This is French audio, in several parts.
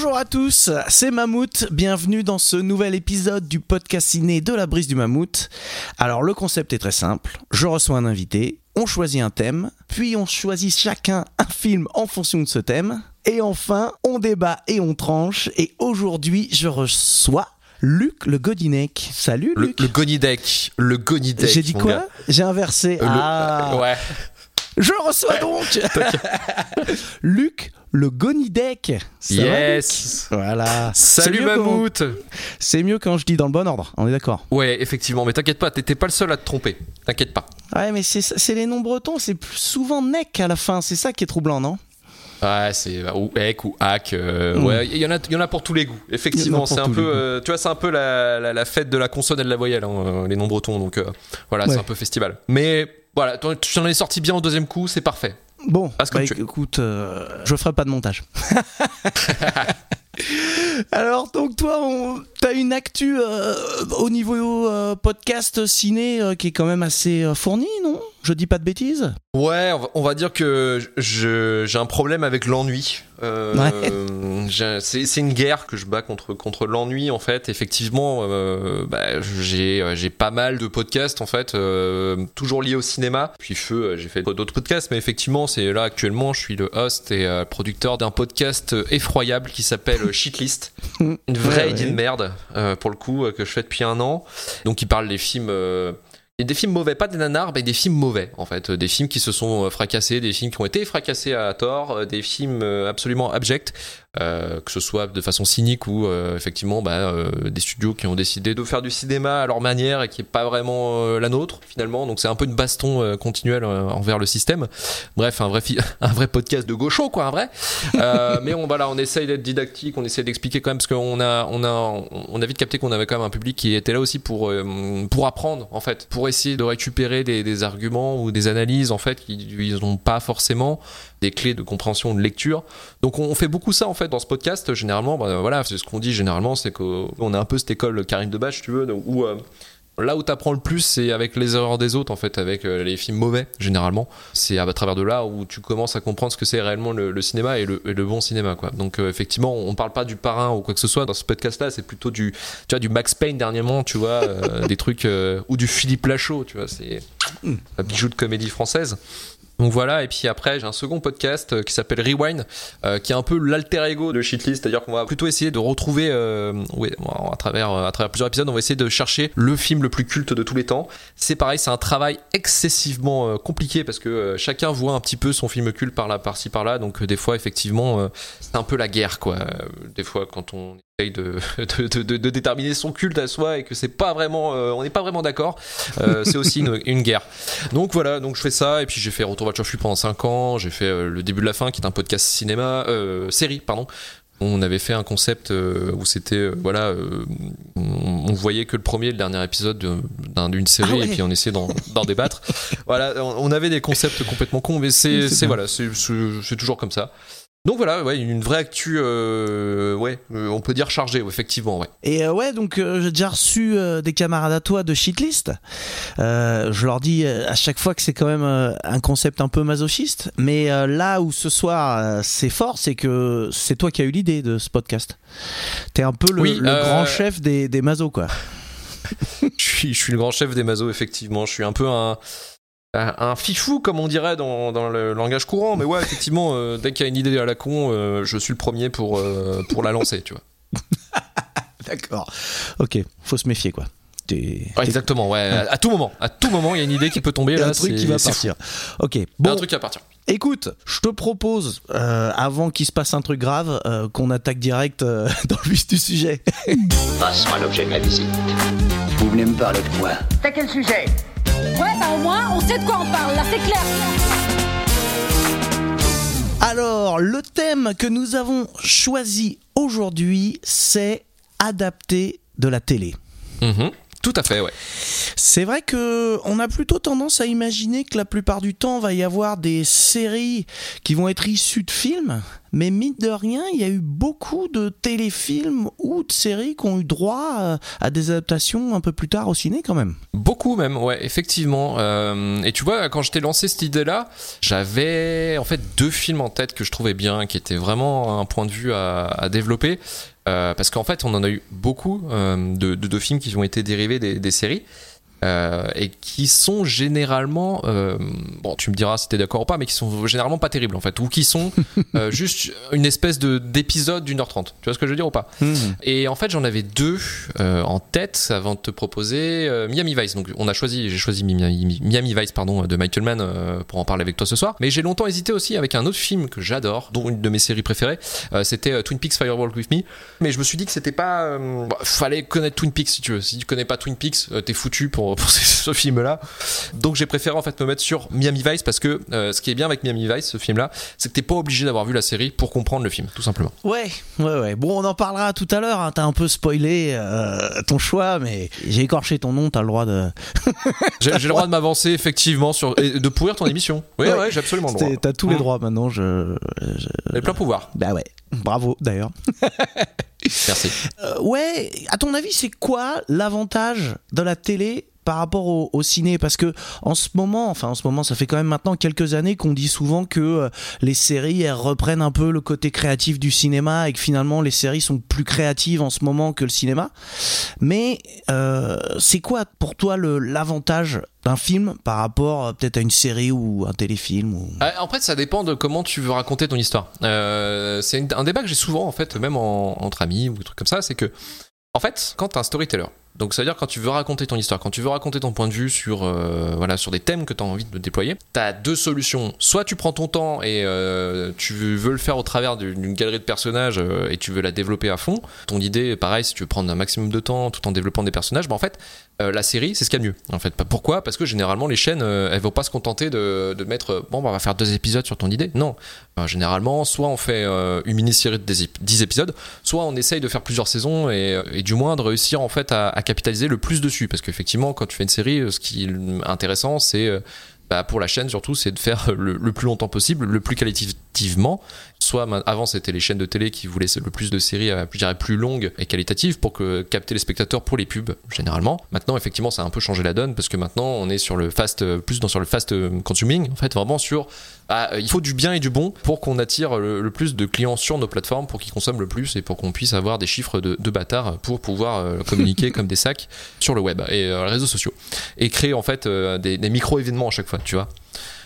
Bonjour à tous, c'est Mammouth, bienvenue dans ce nouvel épisode du podcast ciné de la brise du Mammouth. Alors le concept est très simple, je reçois un invité, on choisit un thème, puis on choisit chacun un film en fonction de ce thème, et enfin on débat et on tranche, et aujourd'hui je reçois Luc le Godinec. Salut Le, Luc le Gonidec, le Gonidec. J'ai dit quoi. J'ai inversé. Euh, le- ah, euh, ouais. Je reçois donc Luc le Gonidec. Yes. Voilà. Salut Mammouth. C'est mieux quand je dis dans le bon ordre, on est d'accord. Ouais, effectivement, mais t'inquiète pas, t'étais pas le seul à te tromper. T'inquiète pas. Ouais, mais c'est les noms bretons, c'est plus souvent nec à la fin, c'est ça qui est troublant, non? Ouais, c'est ou Ek ou Hack. euh, Mm. Ouais, il y en a, il y en a pour tous les goûts. Effectivement, c'est un peu, euh, tu vois, c'est un peu la, la, la fête de la consonne et de la voyelle, hein, euh, les noms bretons. Donc euh, voilà, Ouais. c'est un peu festival. Mais voilà, tu en es sorti bien au deuxième coup, c'est parfait. Bon, Parce bah, écoute, euh, je ferai pas de montage. Alors, donc toi, on... t'as une actu euh, au niveau euh, podcast ciné euh, qui est quand même assez fournie, non? Je dis pas de bêtises? Ouais, on va, on va dire que j'ai un problème avec l'ennui. C'est une guerre que je bats contre, contre l'ennui en fait. Effectivement, bah, j'ai j'ai pas mal de podcasts en fait, toujours liés au cinéma. Puis feu, j'ai fait d'autres podcasts, mais effectivement, c'est là actuellement, je suis le host et producteur d'un podcast effroyable qui s'appelle Shitlist. Une vraie Ouais, idée ouais. de merde pour le coup euh, que je fais depuis un an. Donc il parle des films. euh, des films mauvais, pas des nanars, mais des films mauvais en fait, des films qui se sont euh, fracassés, des films qui ont été fracassés à tort, euh, des films euh, absolument abjects, euh, que ce soit de façon cynique ou euh, effectivement bah, euh, des studios qui ont décidé de faire du cinéma à leur manière et qui est pas vraiment euh, la nôtre finalement. Donc c'est un peu une baston euh, continuelle envers le système. Bref, un vrai un vrai podcast de gaucho quoi, un vrai. Mais on voilà, on essaye d'être didactique, on essaye d'expliquer quand même parce qu'on a on a on a vite capté qu'on avait quand même un public qui était là aussi pour pour apprendre en fait, pour essayer de récupérer des, des arguments ou des analyses en fait qu'ils n'ont pas forcément des clés de compréhension de lecture. Donc on fait beaucoup ça en fait dans ce podcast. Généralement, bah, voilà, c'est ce qu'on dit généralement, c'est qu'on a un peu cette école Karim Debache, tu veux, où euh, Là où t'apprends le plus, c'est avec les erreurs des autres, en fait, avec euh, les films mauvais, généralement. C'est à travers de là où tu commences à comprendre ce que c'est réellement le, le cinéma et le, et le bon cinéma, quoi. Donc, euh, effectivement, on parle pas du parrain ou quoi que ce soit dans ce podcast-là, c'est plutôt du, tu vois, du Max Payne dernièrement, tu vois, des trucs, ou du Philippe Lachaud, tu vois, c'est un bijou de comédie française. Donc voilà, et puis après j'ai un second podcast euh, qui s'appelle Rewind, euh, qui est un peu l'alter ego de Shitlist, c'est-à-dire qu'on va plutôt essayer de retrouver, euh, ouais, à travers à travers plusieurs épisodes, on va essayer de chercher le film le plus culte de tous les temps. C'est pareil, c'est un travail excessivement euh, compliqué parce que euh, chacun voit un petit peu son film culte par là, par-ci, par-là, donc euh, des fois effectivement euh, c'est un peu la guerre quoi. Euh, Des fois quand on de, de, de, de- déterminer son culte à soi et que c'est pas vraiment, euh, on n'est pas vraiment d'accord, euh, c'est aussi une, une guerre. Donc voilà, donc je fais ça et puis j'ai fait Retour vers le Turfu pendant 5 ans, j'ai fait euh, le début de la fin qui est un podcast cinéma, euh, série pardon. On avait fait un concept euh, où c'était voilà, euh, on, on voyait que le premier et le dernier épisode de- d'un- d'une série Ah ouais. et puis on essayait d'en débattre. Voilà, on, on avait des concepts complètement cons, mais c'est voilà, c'est toujours comme ça. Donc voilà, ouais, une vraie actu, euh, ouais, euh, on peut dire chargée, ouais, effectivement, ouais. Et euh, ouais, donc j'ai déjà reçu des camarades à toi de Shitlist. Je leur dis à chaque fois que c'est quand même un concept un peu masochiste. Mais là où ce soir c'est fort, c'est que c'est toi qui as eu l'idée de ce podcast. T'es un peu le, Oui, le grand chef des, des masos, quoi. je suis, je suis le grand chef des mazos, effectivement. Je suis un peu un, un, fifou, comme on dirait dans, dans le langage courant. Mais ouais, effectivement, euh, dès qu'il y a une idée à la con, euh, je suis le premier pour, euh, pour la lancer, tu vois. D'accord. Ok, faut se méfier, quoi. T'es- Ouais, t'es- exactement, ouais. À, à tout moment, à tout moment, il y a une idée qui peut tomber. il y a là, un truc c'est- qui va c'est partir. Ok, fou. Il y a bon, un truc qui va partir. écoute, je te propose, euh, avant qu'il se passe un truc grave, euh, qu'on attaque direct euh, dans le vif du sujet. Passons à l'objet de ma visite. Vous venez me parler de quoi? T'as quel sujet? Ouais, bah au moins, on sait de quoi on parle, là, c'est clair. Alors, le thème que nous avons choisi aujourd'hui, c'est adaptés de la télé. Mhm. Tout à fait, ouais. C'est vrai que on a plutôt tendance à imaginer que la plupart du temps va y avoir des séries qui vont être issues de films, mais mine de rien, il y a eu beaucoup de téléfilms ou de séries qui ont eu droit euh, à des adaptations un peu plus tard au ciné quand même. Beaucoup même, ouais, effectivement. Euh, et tu vois, quand je t'ai lancé cette idée-là, j'avais en fait deux films en tête que je trouvais bien, qui étaient vraiment un point de vue à, à développer. Euh, parce qu'en fait, on en a eu beaucoup euh, de, films qui ont été dérivés des séries. Euh, et qui sont généralement, euh, bon, tu me diras si t'es d'accord ou pas, mais qui sont généralement pas terribles en fait, ou qui sont euh, juste une espèce de d'épisode d'une heure trente. Tu vois ce que je veux dire ou pas Mmh. Et en fait, j'en avais deux en tête avant de te proposer Miami Vice. Donc, on a choisi, j'ai choisi Miami, Miami Vice, pardon, de Michael Mann pour en parler avec toi ce soir. Mais j'ai longtemps hésité aussi avec un autre film que j'adore, dont une de mes séries préférées. C'était Twin Peaks Firewalk with Me. Mais je me suis dit que c'était pas, bah, fallait connaître Twin Peaks si tu veux. Si tu connais pas Twin Peaks, t'es foutu pour pour ce, ce film-là. Donc, j'ai préféré en fait me mettre sur Miami Vice parce que euh, ce qui est bien avec Miami Vice, ce film-là, c'est que t'es pas obligé d'avoir vu la série pour comprendre le film, tout simplement. Ouais, ouais, ouais. Bon, on en parlera tout à l'heure. hein. T'as un peu spoilé euh, ton choix, mais j'ai écorché ton nom. T'as le droit de. J'ai le droit de m'avancer effectivement sur et de pourrir ton émission. Oui, ouais, Ouais. j'ai absolument le droit. T'as tous les Mmh. droits maintenant. Je. je- J'ai plein pouvoir. Bah ouais. Bravo d'ailleurs. Merci. Euh, ouais, à ton avis, c'est quoi l'avantage de la télé par rapport au, au ciné? Parce que en ce moment, enfin en ce moment, ça fait quand même maintenant quelques années qu'on dit souvent que euh, les séries elles reprennent un peu le côté créatif du cinéma et que finalement les séries sont plus créatives en ce moment que le cinéma. Mais euh, c'est quoi pour toi l'avantage d'un film par rapport peut-être à une série ou un téléfilm ou... Euh, En fait, ça dépend de comment tu veux raconter ton histoire. Euh, c'est un débat que j'ai souvent, en fait, même en- entre amis ou des trucs comme ça, c'est que, en fait, quand t'es un storyteller, donc ça veut dire quand tu veux raconter ton histoire, quand tu veux raconter ton point de vue sur, euh, voilà, sur des thèmes que tu as envie de déployer, t'as deux solutions. Soit tu prends ton temps et euh, tu veux le faire au travers d'une galerie de personnages euh, et tu veux la développer à fond. Ton idée, pareil, si tu veux prendre un maximum de temps tout en développant des personnages, bah en fait, la série, c'est ce qu'il y a de mieux. En fait, pourquoi? Parce que généralement, les chaînes, elles vont pas se contenter de, mettre, bon, bah, on va faire deux épisodes sur ton idée. Non. Euh, généralement, soit on fait euh, une mini-série de 10 10 épisodes, soit on essaye de faire plusieurs saisons et, du moins de réussir en fait à, capitaliser le plus dessus. Parce qu'effectivement, quand tu fais une série, euh, ce qui est intéressant, c'est euh, bah, pour la chaîne surtout, c'est de faire le, le plus longtemps possible, le plus Soit avant c'était les chaînes de télé qui voulaient le plus de séries, euh, plus longues et qualitatives pour capter les spectateurs pour les pubs généralement. Maintenant effectivement ça a un peu changé la donne parce que maintenant on est sur le fast, euh, plus sur le fast euh, consuming en fait vraiment sur ah, il faut du bien et du bon pour qu'on attire le, plus de clients sur nos plateformes pour qu'ils consomment le plus et pour qu'on puisse avoir des chiffres de, bâtards pour pouvoir communiquer comme des sacs sur le web et les réseaux sociaux et créer en fait des, des micro événements à chaque fois tu vois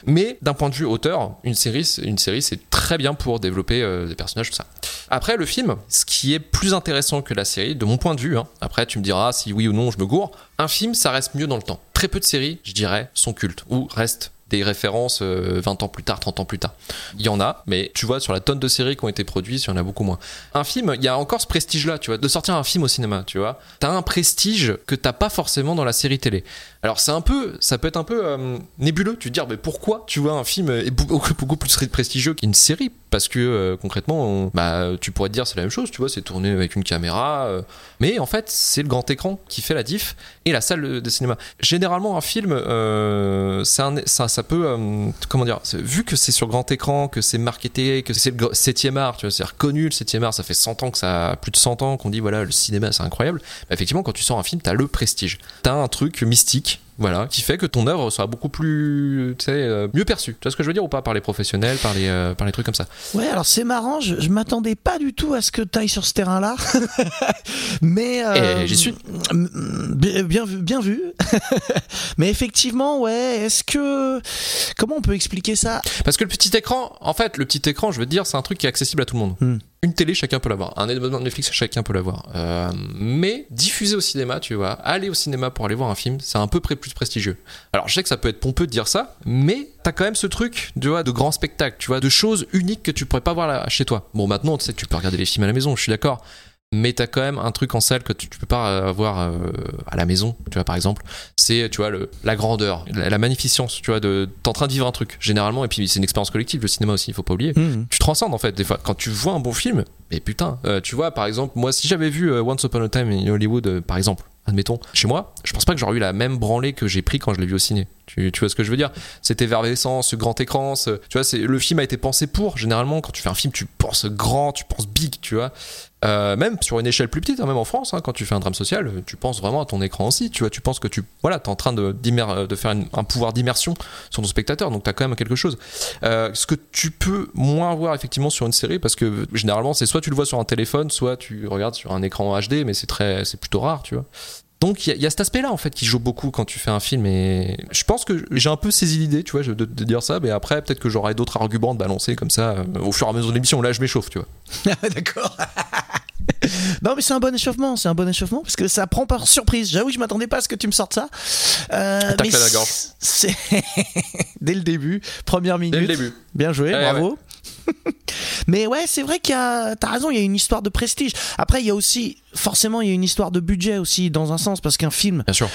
mais d'un point de vue auteur, une série, c'est- très bien pour développer euh, des personnages, tout ça. Après, le film, ce qui est plus intéressant que la série, de mon point de vue, hein, après tu me diras si oui ou non je me gourre, un film, ça reste mieux dans le temps. Très peu de séries, je dirais, sont cultes, ou restent des références euh, 20 ans plus tard, 30 ans plus tard. Il y en a, mais tu vois, sur la tonne de séries qui ont été produites, il y en a beaucoup moins. Un film, il y a encore ce prestige-là, tu vois, de sortir un film au cinéma, tu vois. T'as un prestige que t'as pas forcément dans la série télé. Alors c'est un peu, ça peut être un peu euh, nébuleux, tu te dire, mais pourquoi tu vois un film est beaucoup, plus prestigieux qu'une série? Parce que euh, concrètement, on- bah, tu pourrais te dire c'est la même chose, tu vois, c'est tourné avec une caméra, euh, mais en fait c'est le grand écran qui fait la diff et la salle de cinéma. Généralement un film, euh, un- ça, peut, euh, comment dire, vu que c'est sur grand écran, que c'est marketé, que c'est le 7 art, tu vois, c'est reconnu le 7 art, ça fait 100 ans que ça, plus de 100 ans qu'on dit voilà le cinéma c'est incroyable. Bah, effectivement quand tu sors un film, t'as le prestige, t'as un truc mystique. Voilà, qui fait que ton œuvre sera beaucoup plus, tu sais, euh, mieux perçue. Tu vois ce que je veux dire ou pas par les professionnels, par les, euh, par les trucs comme ça? Ouais, alors c'est marrant, je, je m'attendais pas du tout à ce que tu ailles sur ce terrain-là. Mais. euh, Et j'y suis. Bien, bien vu. Bien vu. Mais effectivement, ouais, est-ce que. Comment on peut expliquer ça? Parce que le petit écran, en fait, le petit écran, je veux te dire, c'est un truc qui est accessible à tout le monde. Hmm. Une télé, chacun peut l'avoir. Un abonnement de Netflix, chacun peut l'avoir. Euh, mais diffuser au cinéma, tu vois, aller au cinéma pour aller voir un film, c'est un peu plus prestigieux. Alors, je sais que ça peut être pompeux de dire ça, mais t'as quand même ce truc, tu vois, de grand spectacle, tu vois, de choses uniques que tu pourrais pas voir là, chez toi. Bon, maintenant, tu sais tu peux regarder les films à la maison, je suis d'accord. Mais t'as quand même un truc en salle que tu, tu peux pas avoir euh, à la maison, tu vois, par exemple. C'est, tu vois, le, la grandeur, la, la magnificence, tu vois, de, t'es en train de vivre un truc, généralement, et puis c'est une expérience collective, le cinéma aussi, il faut pas oublier Hmm. tu transcendes en fait des fois quand tu vois un bon film Mais putain, euh, tu vois, par exemple, moi, si j'avais vu euh, Once Upon a Time in Hollywood, par exemple, admettons, chez moi, je pense pas que j'aurais eu la même branlée que j'ai pris quand je l'ai vu au ciné. Tu, tu vois ce que je veux dire? Cette effervescence, ce grand écran, ce- tu vois, c'est le film a été pensé pour. Généralement, quand tu fais un film, tu penses grand, tu penses big, tu vois. Euh, même sur une échelle plus petite, hein, même en France, hein, quand tu fais un drame social, euh, tu penses vraiment à ton écran aussi. Tu vois, tu penses que tu, voilà, t'es en train de, de faire un pouvoir d'immersion sur ton spectateur, donc t'as quand même quelque chose. Euh, ce que tu peux moins voir effectivement sur une série, parce que euh, généralement, c'est soit tu le vois sur un téléphone, soit tu regardes sur un écran HD, mais c'est très, c'est plutôt rare, tu vois. Donc il y, a- il y a cet aspect-là en fait qui joue beaucoup quand tu fais un film et je pense que j'ai un peu saisi l'idée, tu vois, de, de dire ça, mais après peut-être que j'aurai d'autres arguments de balancer comme ça euh, au fur et à mesure de l'émission. Là, je m'échauffe, tu vois. Ah, D'accord. non, mais c'est un bon échauffement, c'est un bon échauffement parce que ça prend par surprise. J'avoue, je m'attendais pas à ce que tu me sortes ça. Euh, mais la gorge. C'est dès le début, première minute. Dès le début. Bien joué, Ouais, bravo. Mais ouais, c'est vrai qu'il y a. T'as raison, il y a une histoire de prestige. Après, il y a aussi, forcément, il y a une histoire de budget aussi, dans un sens, parce qu'un film, Bien sûr.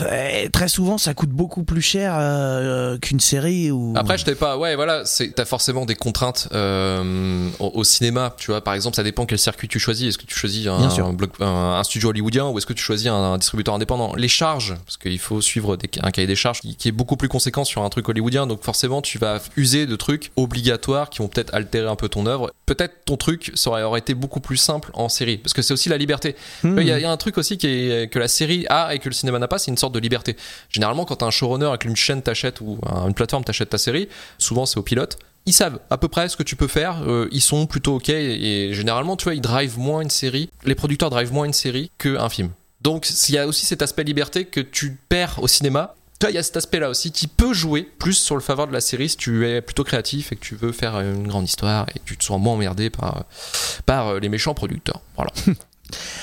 euh, très souvent, ça coûte beaucoup plus cher euh, qu'une série ou. Après, je t'ai pas. Ouais, voilà, c'est t'as forcément des contraintes euh, au, au cinéma. Tu vois, par exemple, ça dépend quel circuit tu choisis. Est-ce que tu choisis un, un bloc- un- un studio hollywoodien ou est-ce que tu choisis un, distributeur indépendant? Les charges, parce qu'il faut suivre des- un cahier des charges qui, qui est beaucoup plus conséquent sur un truc hollywoodien. Donc forcément, tu vas user de trucs obligatoires qui vont peut-être altérer un peu ton œuvre. Peut-être ton truc ça aurait été beaucoup plus simple en série, parce que c'est aussi la liberté. Hmm. Il y, a- il y a un truc aussi qui est, que la série a et que le cinéma n'a pas, c'est une sorte de liberté. Généralement, quand un showrunner avec une chaîne t'achète ou un- une plateforme t'achète ta série, souvent c'est au pilote. Ils savent à peu près ce que tu peux faire, euh, ils sont plutôt ok et, et généralement, tu vois, ils drivent moins une série, les producteurs drivent moins une série qu'un film. Donc, il y a aussi cet aspect liberté que tu perds au cinéma. Tu vois, il y a cet aspect-là aussi qui peut jouer plus sur le faveur de la série si tu es plutôt créatif et que tu veux faire une grande histoire et que tu te sens moins emmerdé par, par euh, les méchants producteurs. Voilà.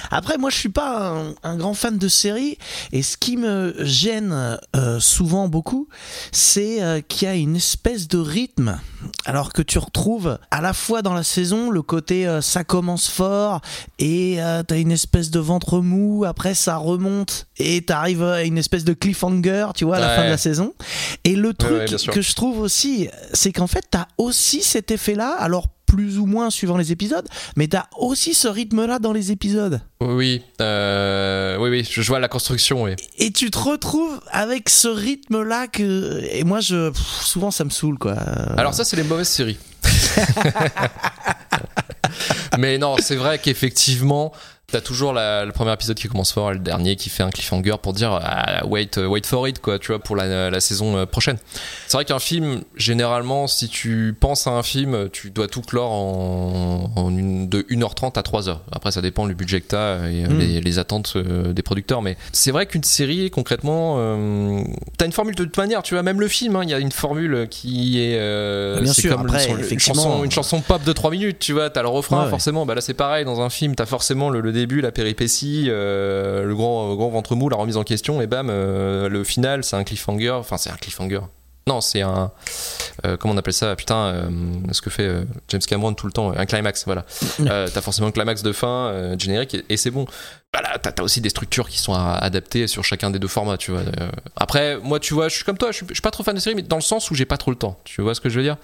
Après, moi, je suis pas un, un grand fan de séries, et ce qui me gêne euh, souvent beaucoup, c'est euh, qu'il y a une espèce de rythme, alors que tu retrouves à la fois dans la saison le côté euh, ça commence fort et t'as une espèce de ventre mou, après ça remonte et t'arrives à une espèce de cliffhanger, tu vois, à la Ouais. fin de la saison. Et le truc ouais, que je trouve aussi, c'est qu'en fait, t'as aussi cet effet-là, alors plus ou moins suivant les épisodes, mais t'as aussi ce rythme-là dans les épisodes. Oui, euh, oui, oui, je vois la construction, oui. Et tu te retrouves avec ce rythme-là que. Et moi, je. pff, souvent, ça me saoule, quoi. Alors ça, c'est les mauvaises séries. Mais non, c'est vrai qu'effectivement, t'as toujours la- le premier épisode qui commence fort et le dernier qui fait un cliffhanger pour dire ah, wait, euh, wait for it, quoi, tu vois, pour la, la saison euh, prochaine. C'est vrai qu'un film, généralement, si tu penses à un film, tu dois tout clore en, en une, de 1h30 à 3h. Après, ça dépend du budget que t'as et euh, Mm. les, les attentes des producteurs. Mais c'est vrai qu'une série, concrètement, euh, t'as une formule de toute manière, tu vois, même le film, hein, il y a une formule qui est. euh, Bien sûr, comme après, une, une effectivement. chanson, une chanson pop de 3 minutes, tu vois, t'as le refrain, Ouais, ouais. forcément. Bah là, c'est pareil, dans un film, t'as forcément le, le début, la péripétie, euh, le grand, grand ventre mou, la remise en question, et bam, euh, le final, c'est un cliffhanger. Enfin, c'est un cliffhanger. Non, c'est un. euh, comment on appelle ça Putain, euh, ce que fait euh, James Cameron tout le temps, un climax, voilà. Euh, t'as forcément un climax de fin, euh, générique, et, et c'est bon. Voilà, t'as t'as aussi des structures qui sont adaptées sur chacun des deux formats, tu vois. Euh, après, moi, tu vois, je suis comme toi, je suis, je suis pas trop fan de séries, mais dans le sens où j'ai pas trop le temps. Tu vois ce que je veux dire?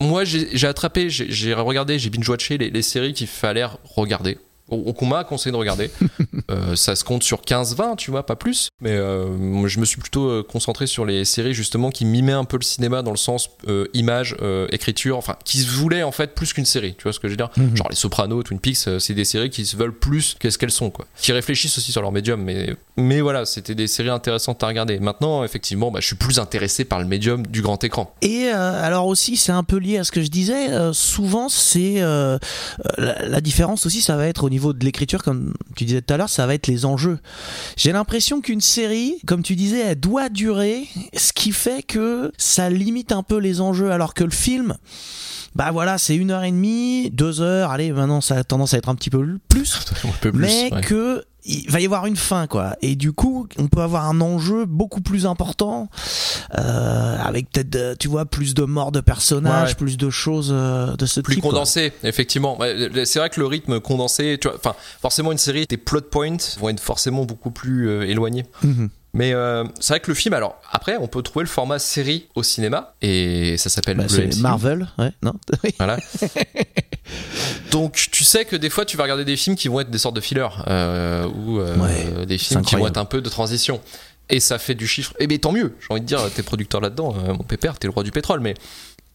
Moi, j'ai attrapé, j'ai j'ai regardé, j'ai binge-watché les, les séries qu'il fallait regarder. Ou qu'on m'a conseillé de regarder. Euh, ça se compte sur 15-20, tu vois, pas plus. Mais euh, je me suis plutôt euh, concentré sur les séries justement qui mimaient un peu le cinéma dans le sens euh, image, euh, écriture, enfin, qui se voulaient en fait plus qu'une série. Tu vois ce que je veux dire? Mhm. Genre les Sopranos, Twin Peaks, c'est des séries qui se veulent plus qu'est-ce qu'elles sont, quoi. Qui réfléchissent aussi sur leur médium, mais, mais voilà, c'était des séries intéressantes à regarder. Maintenant, effectivement, bah, je suis plus intéressé par le médium du grand écran. Et euh, alors aussi, c'est un peu lié à ce que je disais. euh, souvent, c'est la, la différence aussi, ça va être au niveau de l'écriture, comme tu disais tout à l'heure, ça va être les enjeux. J'ai l'impression qu'une série, comme tu disais, elle doit durer, ce qui fait que ça limite un peu les enjeux, alors que le film. Bah voilà, c'est une heure et demie, deux heures. Allez, maintenant ça a tendance à être un petit peu plus. Peu plus. mais ouais. que il va y avoir une fin quoi et du coup on peut avoir un enjeu beaucoup plus important euh, avec peut-être de- tu vois plus de morts de personnages Ouais. plus de choses euh, de ce plus type quoi. condensé, effectivement. C'est vrai que le rythme condensé, tu vois, enfin, forcément une série, tes plot points vont être forcément beaucoup plus euh, éloignés. Mhm. Mais euh, c'est vrai que le film, alors après, on peut trouver le format série au cinéma et ça s'appelle Bah. Marvel, ouais, non Voilà. Donc tu sais que des fois tu vas regarder des films qui vont être des sortes de fillers euh, ou euh, Ouais, des films qui vont être un peu de transition. Et ça fait du chiffre. Et bien tant mieux, j'ai envie de dire, t'es producteur là-dedans, mon pépère, t'es le roi du pétrole. Mais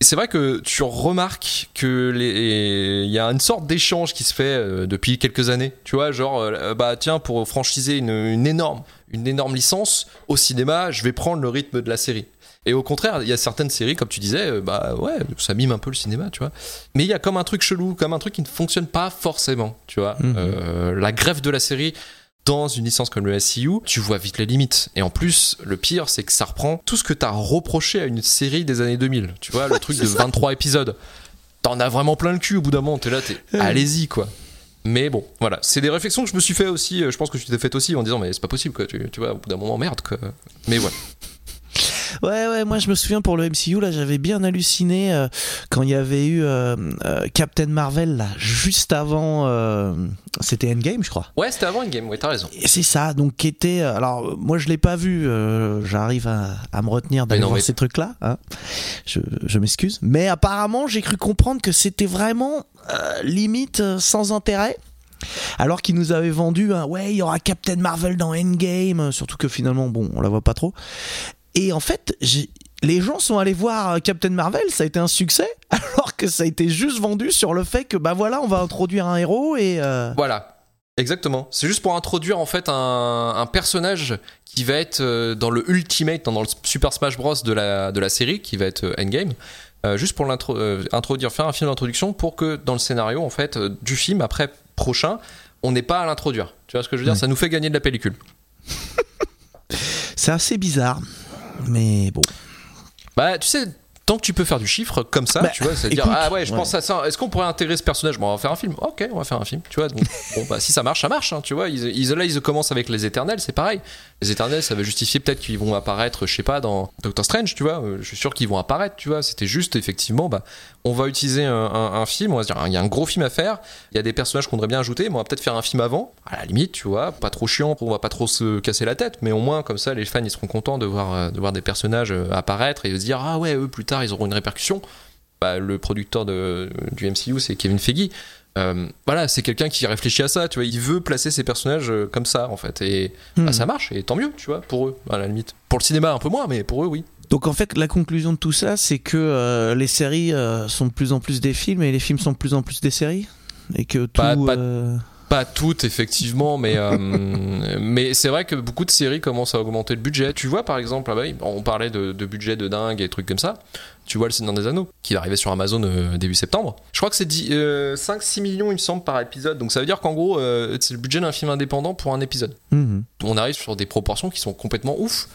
c'est vrai que tu remarques que les... il y a une sorte d'échange qui se fait euh, depuis quelques années. Tu vois, genre, euh, bah tiens, pour franchiser une, une énorme, une énorme licence au cinéma, je vais prendre le rythme de la série. Et au contraire, il y a certaines séries, comme tu disais, euh, bah ouais, ça mime un peu le cinéma, tu vois. Mais il y a comme un truc chelou, comme un truc qui ne fonctionne pas forcément, tu vois. Euh, la greffe de la série dans une licence comme le SCU, tu vois vite les limites. Et en plus, le pire, c'est que ça reprend tout ce que t'as reproché à une série des années 2000. Tu vois, le truc de 23 épisodes. T'en as vraiment plein le cul au bout d'un moment. T'es là, t'es allez-y, quoi. Mais bon, voilà, c'est des réflexions que je me suis fait aussi. euh, Je pense que tu t'es fait aussi en disant, mais c'est pas possible, quoi. Tu, tu vois, au bout d'un moment, merde, quoi. Mais voilà. Ouais, ouais, moi je me souviens pour le MCU, là j'avais bien halluciné euh, quand il y avait eu euh, euh, Captain Marvel, là, juste avant. C'était Endgame, je crois. Ouais, c'était avant une game, ouais, t'as raison. C'est ça, donc qui était. Alors, moi je l'ai pas vu, j'arrive à, à me retenir d'aller voir mais- ces trucs-là. hein. Je, je m'excuse. Mais apparemment, j'ai cru comprendre que c'était vraiment limite sans intérêt. Alors qu'il nous avait vendu un ouais, il y aura Captain Marvel dans Endgame, surtout que finalement, bon, on la voit pas trop. Et en fait, les gens sont allés voir euh, Captain Marvel, ça a été un succès, alors que ça a été juste vendu sur le fait que bah voilà, on va introduire un héros et euh, Voilà, exactement. C'est juste pour introduire en fait un, un personnage qui va être euh, dans le Ultimate, dans le Super Smash Bros de la, de la série, qui va être Endgame. euh, juste pour faire un film d'introduction pour que dans le scénario en fait euh, du film après prochain, on n'ait pas à l'introduire. Tu vois ce que je veux dire? Ouais. Ça nous fait gagner de la pellicule. c'est assez bizarre. Mais bon. Bah, tu sais, tant que tu peux faire du chiffre comme ça, Bah, tu vois, c'est dire ah ouais, je ouais. pense à ça. Est-ce qu'on pourrait intégrer ce personnage? Bon, on va faire un film. Ok, on va faire un film. Tu vois, donc, bon bah si ça marche, ça marche. hein, tu vois, ils, ils- là ils commencent avec les Éternels, c'est pareil. Les Éternels, ça va justifier peut-être qu'ils vont apparaître, je sais pas, dans Doctor Strange, tu vois. euh, Je suis sûr qu'ils vont apparaître, tu vois. C'était juste effectivement, bah, on va utiliser un, film, on va se dire, il y a un gros film à faire. Il y a des personnages qu'on voudrait bien ajouter, mais on va peut-être faire un film avant, à la limite, tu vois, pas trop chiant, on va pas trop se casser la tête, mais au moins comme ça, les fans ils seront contents de voir, euh, de voir des personnages euh, apparaître et de se dire ah ouais, eux plus tard ils auront une répercussion. Bah, le producteur de, du MCU c'est Kevin Feige. Euh, voilà, c'est quelqu'un qui réfléchit à ça, tu vois, il veut placer ses personnages euh, comme ça en fait, et Hmm. bah, ça marche, et tant mieux, tu vois, pour eux, à la limite. Pour le cinéma un peu moins, mais pour eux oui. Donc en fait, la conclusion de tout ça, c'est que euh, les séries euh, sont de plus en plus des films et les films sont de plus en plus des séries? Et que tout. Pas- pas- Pas toutes, effectivement, mais, euh, mais c'est vrai que beaucoup de séries commencent à augmenter le budget. Tu vois, par exemple, ah bah on parlait de, de budget de dingue et trucs comme ça. Tu vois Le Seigneur des Anneaux, qui est arrivé sur Amazon euh, début septembre. Je crois que c'est dix- euh, 5-6 millions, il me semble, par épisode. Donc ça veut dire qu'en gros, c'est le budget d'un film indépendant pour un épisode. mhm. On arrive sur des proportions qui sont complètement ouf.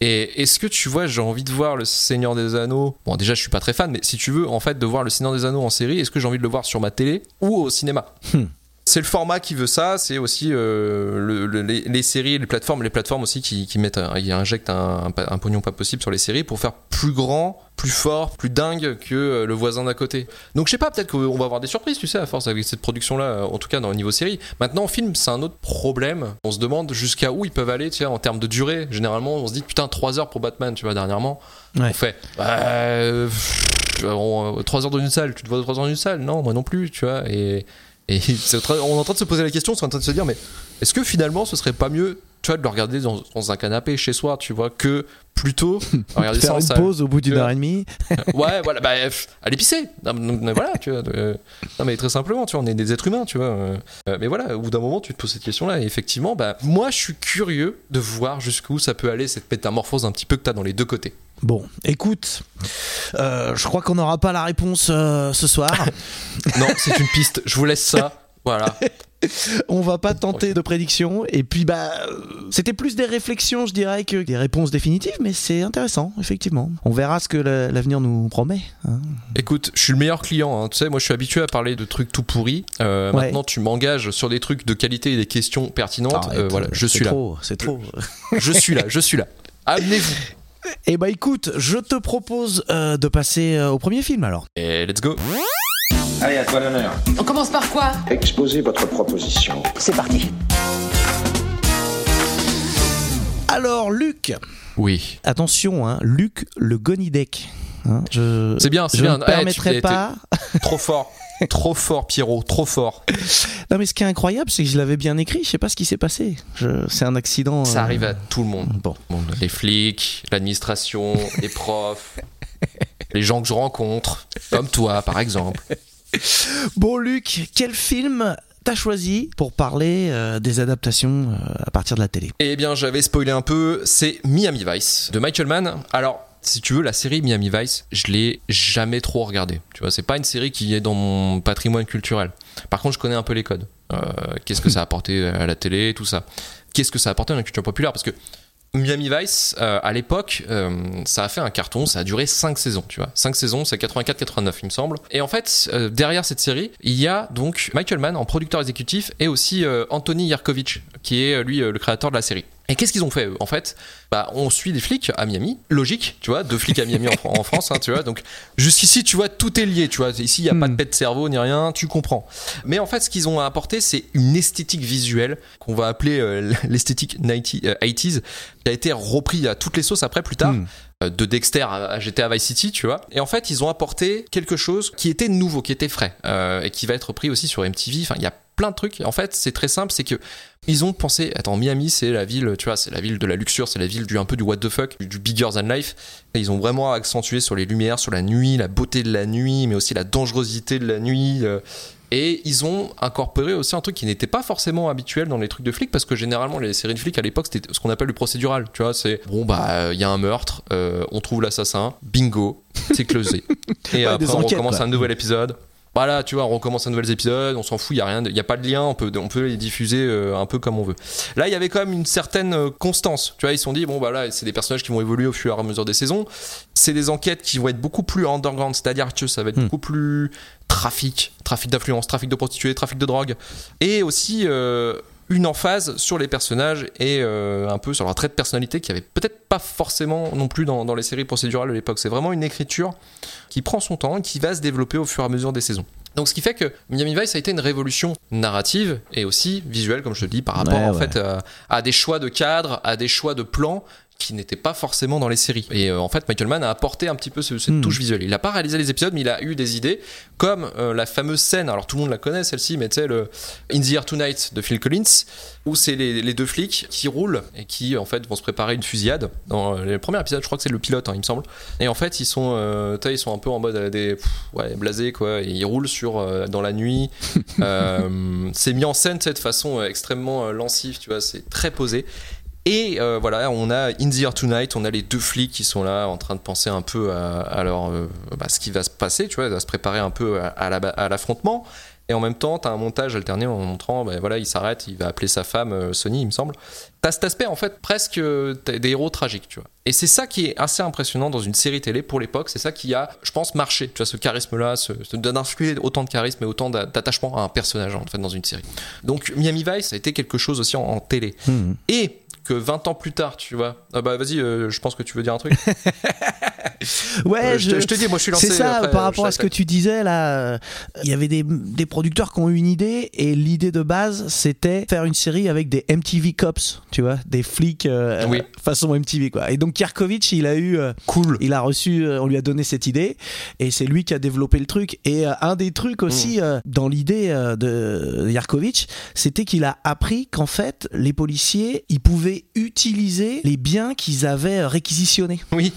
Et est-ce que tu vois, j'ai envie de voir le Seigneur des Anneaux. Bon, déjà, je suis pas très fan, mais si tu veux, en fait, de voir le Seigneur des Anneaux en série, est-ce que j'ai envie de le voir sur ma télé ou au cinéma? Hmm. C'est le format qui veut ça, c'est aussi euh, le- le- les, les séries, les plateformes, les plateformes aussi qui, qui mettent, qui injectent un, un, un pognon pas possible sur les séries pour faire plus grand, plus fort, plus dingue que euh, le voisin d'à côté. Donc je sais pas, peut-être qu'on va avoir des surprises, tu sais, à force avec cette production-là, en tout cas dans le niveau série. Maintenant, en film, c'est un autre problème. On se demande jusqu'à où ils peuvent aller, tu sais, en termes de durée. Généralement, on se dit putain 3 heures pour Batman, tu vois, dernièrement. Ouais. On fait bah, euh, pff, on- 3 heures dans une salle, tu te vois 3 heures dans une salle? Non, moi non plus, tu vois. Et, et on est en train de se poser la question, on est en train de se dire, mais est-ce que finalement ce serait pas mieux, tu vois, de le regarder dans, dans un canapé chez soi, tu vois, que plutôt regarder ça Faire en une pause au bout d'une Tu heure et demie. Ouais, voilà, bah, mais- mais voilà, tu vois. euh, non, mais très simplement, tu vois, on est des êtres humains, tu vois. euh, mais voilà, au bout d'un moment, tu te poses cette question-là. Et effectivement, bah, moi, je suis curieux de voir jusqu'où ça peut aller, cette métamorphose un petit peu que t'as dans les deux côtés. Bon, écoute, euh, je crois qu'on n'aura pas la réponse euh, ce soir. Non, c'est une piste. Je vous laisse ça. Voilà. On va pas tenter de prédiction. Et puis, bah, euh, c'était plus des réflexions, je dirais, que des réponses définitives, mais c'est intéressant, effectivement. On verra ce que la- l'avenir nous promet. hein. Écoute, je suis le meilleur client. hein. Tu sais, moi, je suis habitué à parler de trucs tout pourris. Euh, Ouais. Maintenant, tu m'engages sur des trucs de qualité et des questions pertinentes. Arrête, Euh, voilà, je suis là. trop, C'est trop. Je suis là. Je suis là. Amenez-vous. Et bah, écoute, je te propose euh, de passer euh, au premier film alors. Et let's go. Allez, à toi l'honneur. On commence par quoi? Exposez votre proposition. C'est parti. Alors, Luc, Oui. attention, hein, Luc le Gonidec. Hein, je C'est bien, c'est je bien. ne Ouais, tu- permettrai t'es- pas. Trop fort. trop fort, Pierrot. Trop fort. Non, mais ce qui est incroyable, c'est que je l'avais bien écrit. Je sais pas ce qui s'est passé. Je... C'est un accident. Ça euh, arrive à tout le monde. Bon. Bon, les flics, l'administration, les profs, les gens que je rencontre, comme toi par exemple. Bon, Luc, quel film t'as choisi pour parler euh, des adaptations euh, à partir de la télé? Eh bien, j'avais spoilé un peu, c'est Miami Vice de Michael Mann. Alors, si tu veux, la série Miami Vice, je l'ai jamais trop regardée. Tu vois, c'est pas une série qui est dans mon patrimoine culturel. Par contre, je connais un peu les codes. Euh, Qu'est-ce que ça a apporté à la télé, tout ça. Qu'est-ce que ça a apporté à la culture populaire? Parce que Miami Vice, euh, à l'époque, euh, ça a fait un carton, ça a duré 5 saisons, tu vois. 5 saisons, c'est 84-89, il me semble. Et en fait, derrière cette série, il y a donc Michael Mann en producteur exécutif et aussi Anthony Yerkovich, qui est lui le créateur de la série. Et qu'est-ce qu'ils ont fait eux? En fait, bah, on suit des flics à Miami, logique, tu vois, deux flics à Miami en France, hein, tu vois. Donc jusqu'ici, tu vois, tout est lié, tu vois. Ici, il n'y a pas de Hmm. pète de cerveau ni rien, tu comprends. Mais en fait, ce qu'ils ont apporté, c'est une esthétique visuelle qu'on va appeler euh, l'esthétique 90, euh, 80s, qui a été repris à toutes les sauces après plus tard. Hmm. Euh, De Dexter à GTA Vice City, tu vois. Et en fait, ils ont apporté quelque chose qui était nouveau, qui était frais, euh, et qui va être pris aussi sur MTV. Enfin, il y a plein de trucs. En fait, c'est très simple, c'est que ils ont pensé, attends, Miami, c'est la ville, tu vois, c'est la ville de la luxure, c'est la ville du un peu du what the fuck, du, bigger than life. Ils ont vraiment accentué sur les lumières, sur la nuit, la beauté de la nuit, mais aussi la dangerosité de la nuit. euh, et ils ont incorporé aussi un truc qui n'était pas forcément habituel dans les trucs de flics, parce que généralement les séries de flics à l'époque c'était ce qu'on appelle le procédural. Tu vois, c'est bon bah il y a un meurtre, euh, on trouve l'assassin, bingo, c'est closé. Et Ouais, après on recommence quoi. un nouvel épisode. Voilà, tu vois, on recommence un nouvel épisode, on s'en fout, il y a rien, il y a pas de lien, on peut, on peut les diffuser euh, un peu comme on veut. Là, il y avait quand même une certaine euh, constance. Tu vois, ils se sont dit bon bah là, c'est des personnages qui vont évoluer au fur et à mesure des saisons. C'est des enquêtes qui vont être beaucoup plus underground, c'est-à-dire que ça va être Hmm. beaucoup plus trafic, trafic d'influence, trafic de prostituées, trafic de drogue, et aussi euh, une emphase sur les personnages et euh, un peu sur leur trait de personnalité qui avait peut-être pas forcément non plus dans, dans les séries procédurales de l'époque. C'est vraiment une écriture qui prend son temps et qui va se développer au fur et à mesure des saisons. Donc ce qui fait que Miami Vice a été une révolution narrative et aussi visuelle, comme je te dis, par rapport Ouais, en ouais. fait à, à des choix de cadres, à des choix de plans qui n'étaient pas forcément dans les séries. Et euh, en fait, Michael Mann a apporté un petit peu ce- cette Hmm. touche visuelle. Il n'a pas réalisé les épisodes, mais il a eu des idées, comme euh, la fameuse scène, alors tout le monde la connaît celle-ci, mais tu sais, le In the Air Tonight de Phil Collins, où c'est les, les deux flics qui roulent et qui en fait vont se préparer une fusillade. Dans euh, le premier épisode, je crois que c'est le pilote, hein, il me semble. Et en fait, ils sont, euh, ils sont un peu en mode euh, des pff, ouais, blasés quoi. Et ils roulent sur euh, dans la nuit. Euh, c'est mis en scène de façon euh, extrêmement lancive, tu vois. C'est très posé. Et euh, voilà, on a In the Air Tonight, on a les deux flics qui sont là en train de penser un peu à, à leur, euh, bah, ce qui va se passer, tu vois, à se préparer un peu à, à la- à l'affrontement. Et en même temps, tu as un montage alterné en montrant, bah, voilà, il s'arrête, il va appeler sa femme, euh, Sony, il me semble. Tu as cet aspect, en fait, presque des héros tragiques, tu vois. Et c'est ça qui est assez impressionnant dans une série télé pour l'époque, c'est ça qui a, je pense, marché, tu vois, ce charisme-là, ce, ce- d'influer autant de charisme et autant d'a- d'attachement à un personnage, en fait, dans une série. Donc, Miami Vice, ça a été quelque chose aussi en, en télé. Hmm. Et que 20 ans plus tard, tu vois. Ah bah vas-y, euh, je pense que tu veux dire un truc. Ouais, Euh, je, te- je te dis, moi je suis lancé. C'est ça, après, par euh, rapport à ce que tu disais là, euh, il y avait des, des producteurs qui ont eu une idée et l'idée de base c'était faire une série avec des MTV cops, tu vois, des flics euh, Oui. façon MTV quoi. Et donc Kierkovitch, il a eu, euh, Cool. il a reçu, on lui a donné cette idée et c'est lui qui a développé le truc. Et euh, un des trucs aussi Mm. dans l'idée de Yarkovitch, c'était qu'il a appris qu'en fait les policiers, ils pouvaient utiliser les biens qu'ils avaient réquisitionnés. Oui.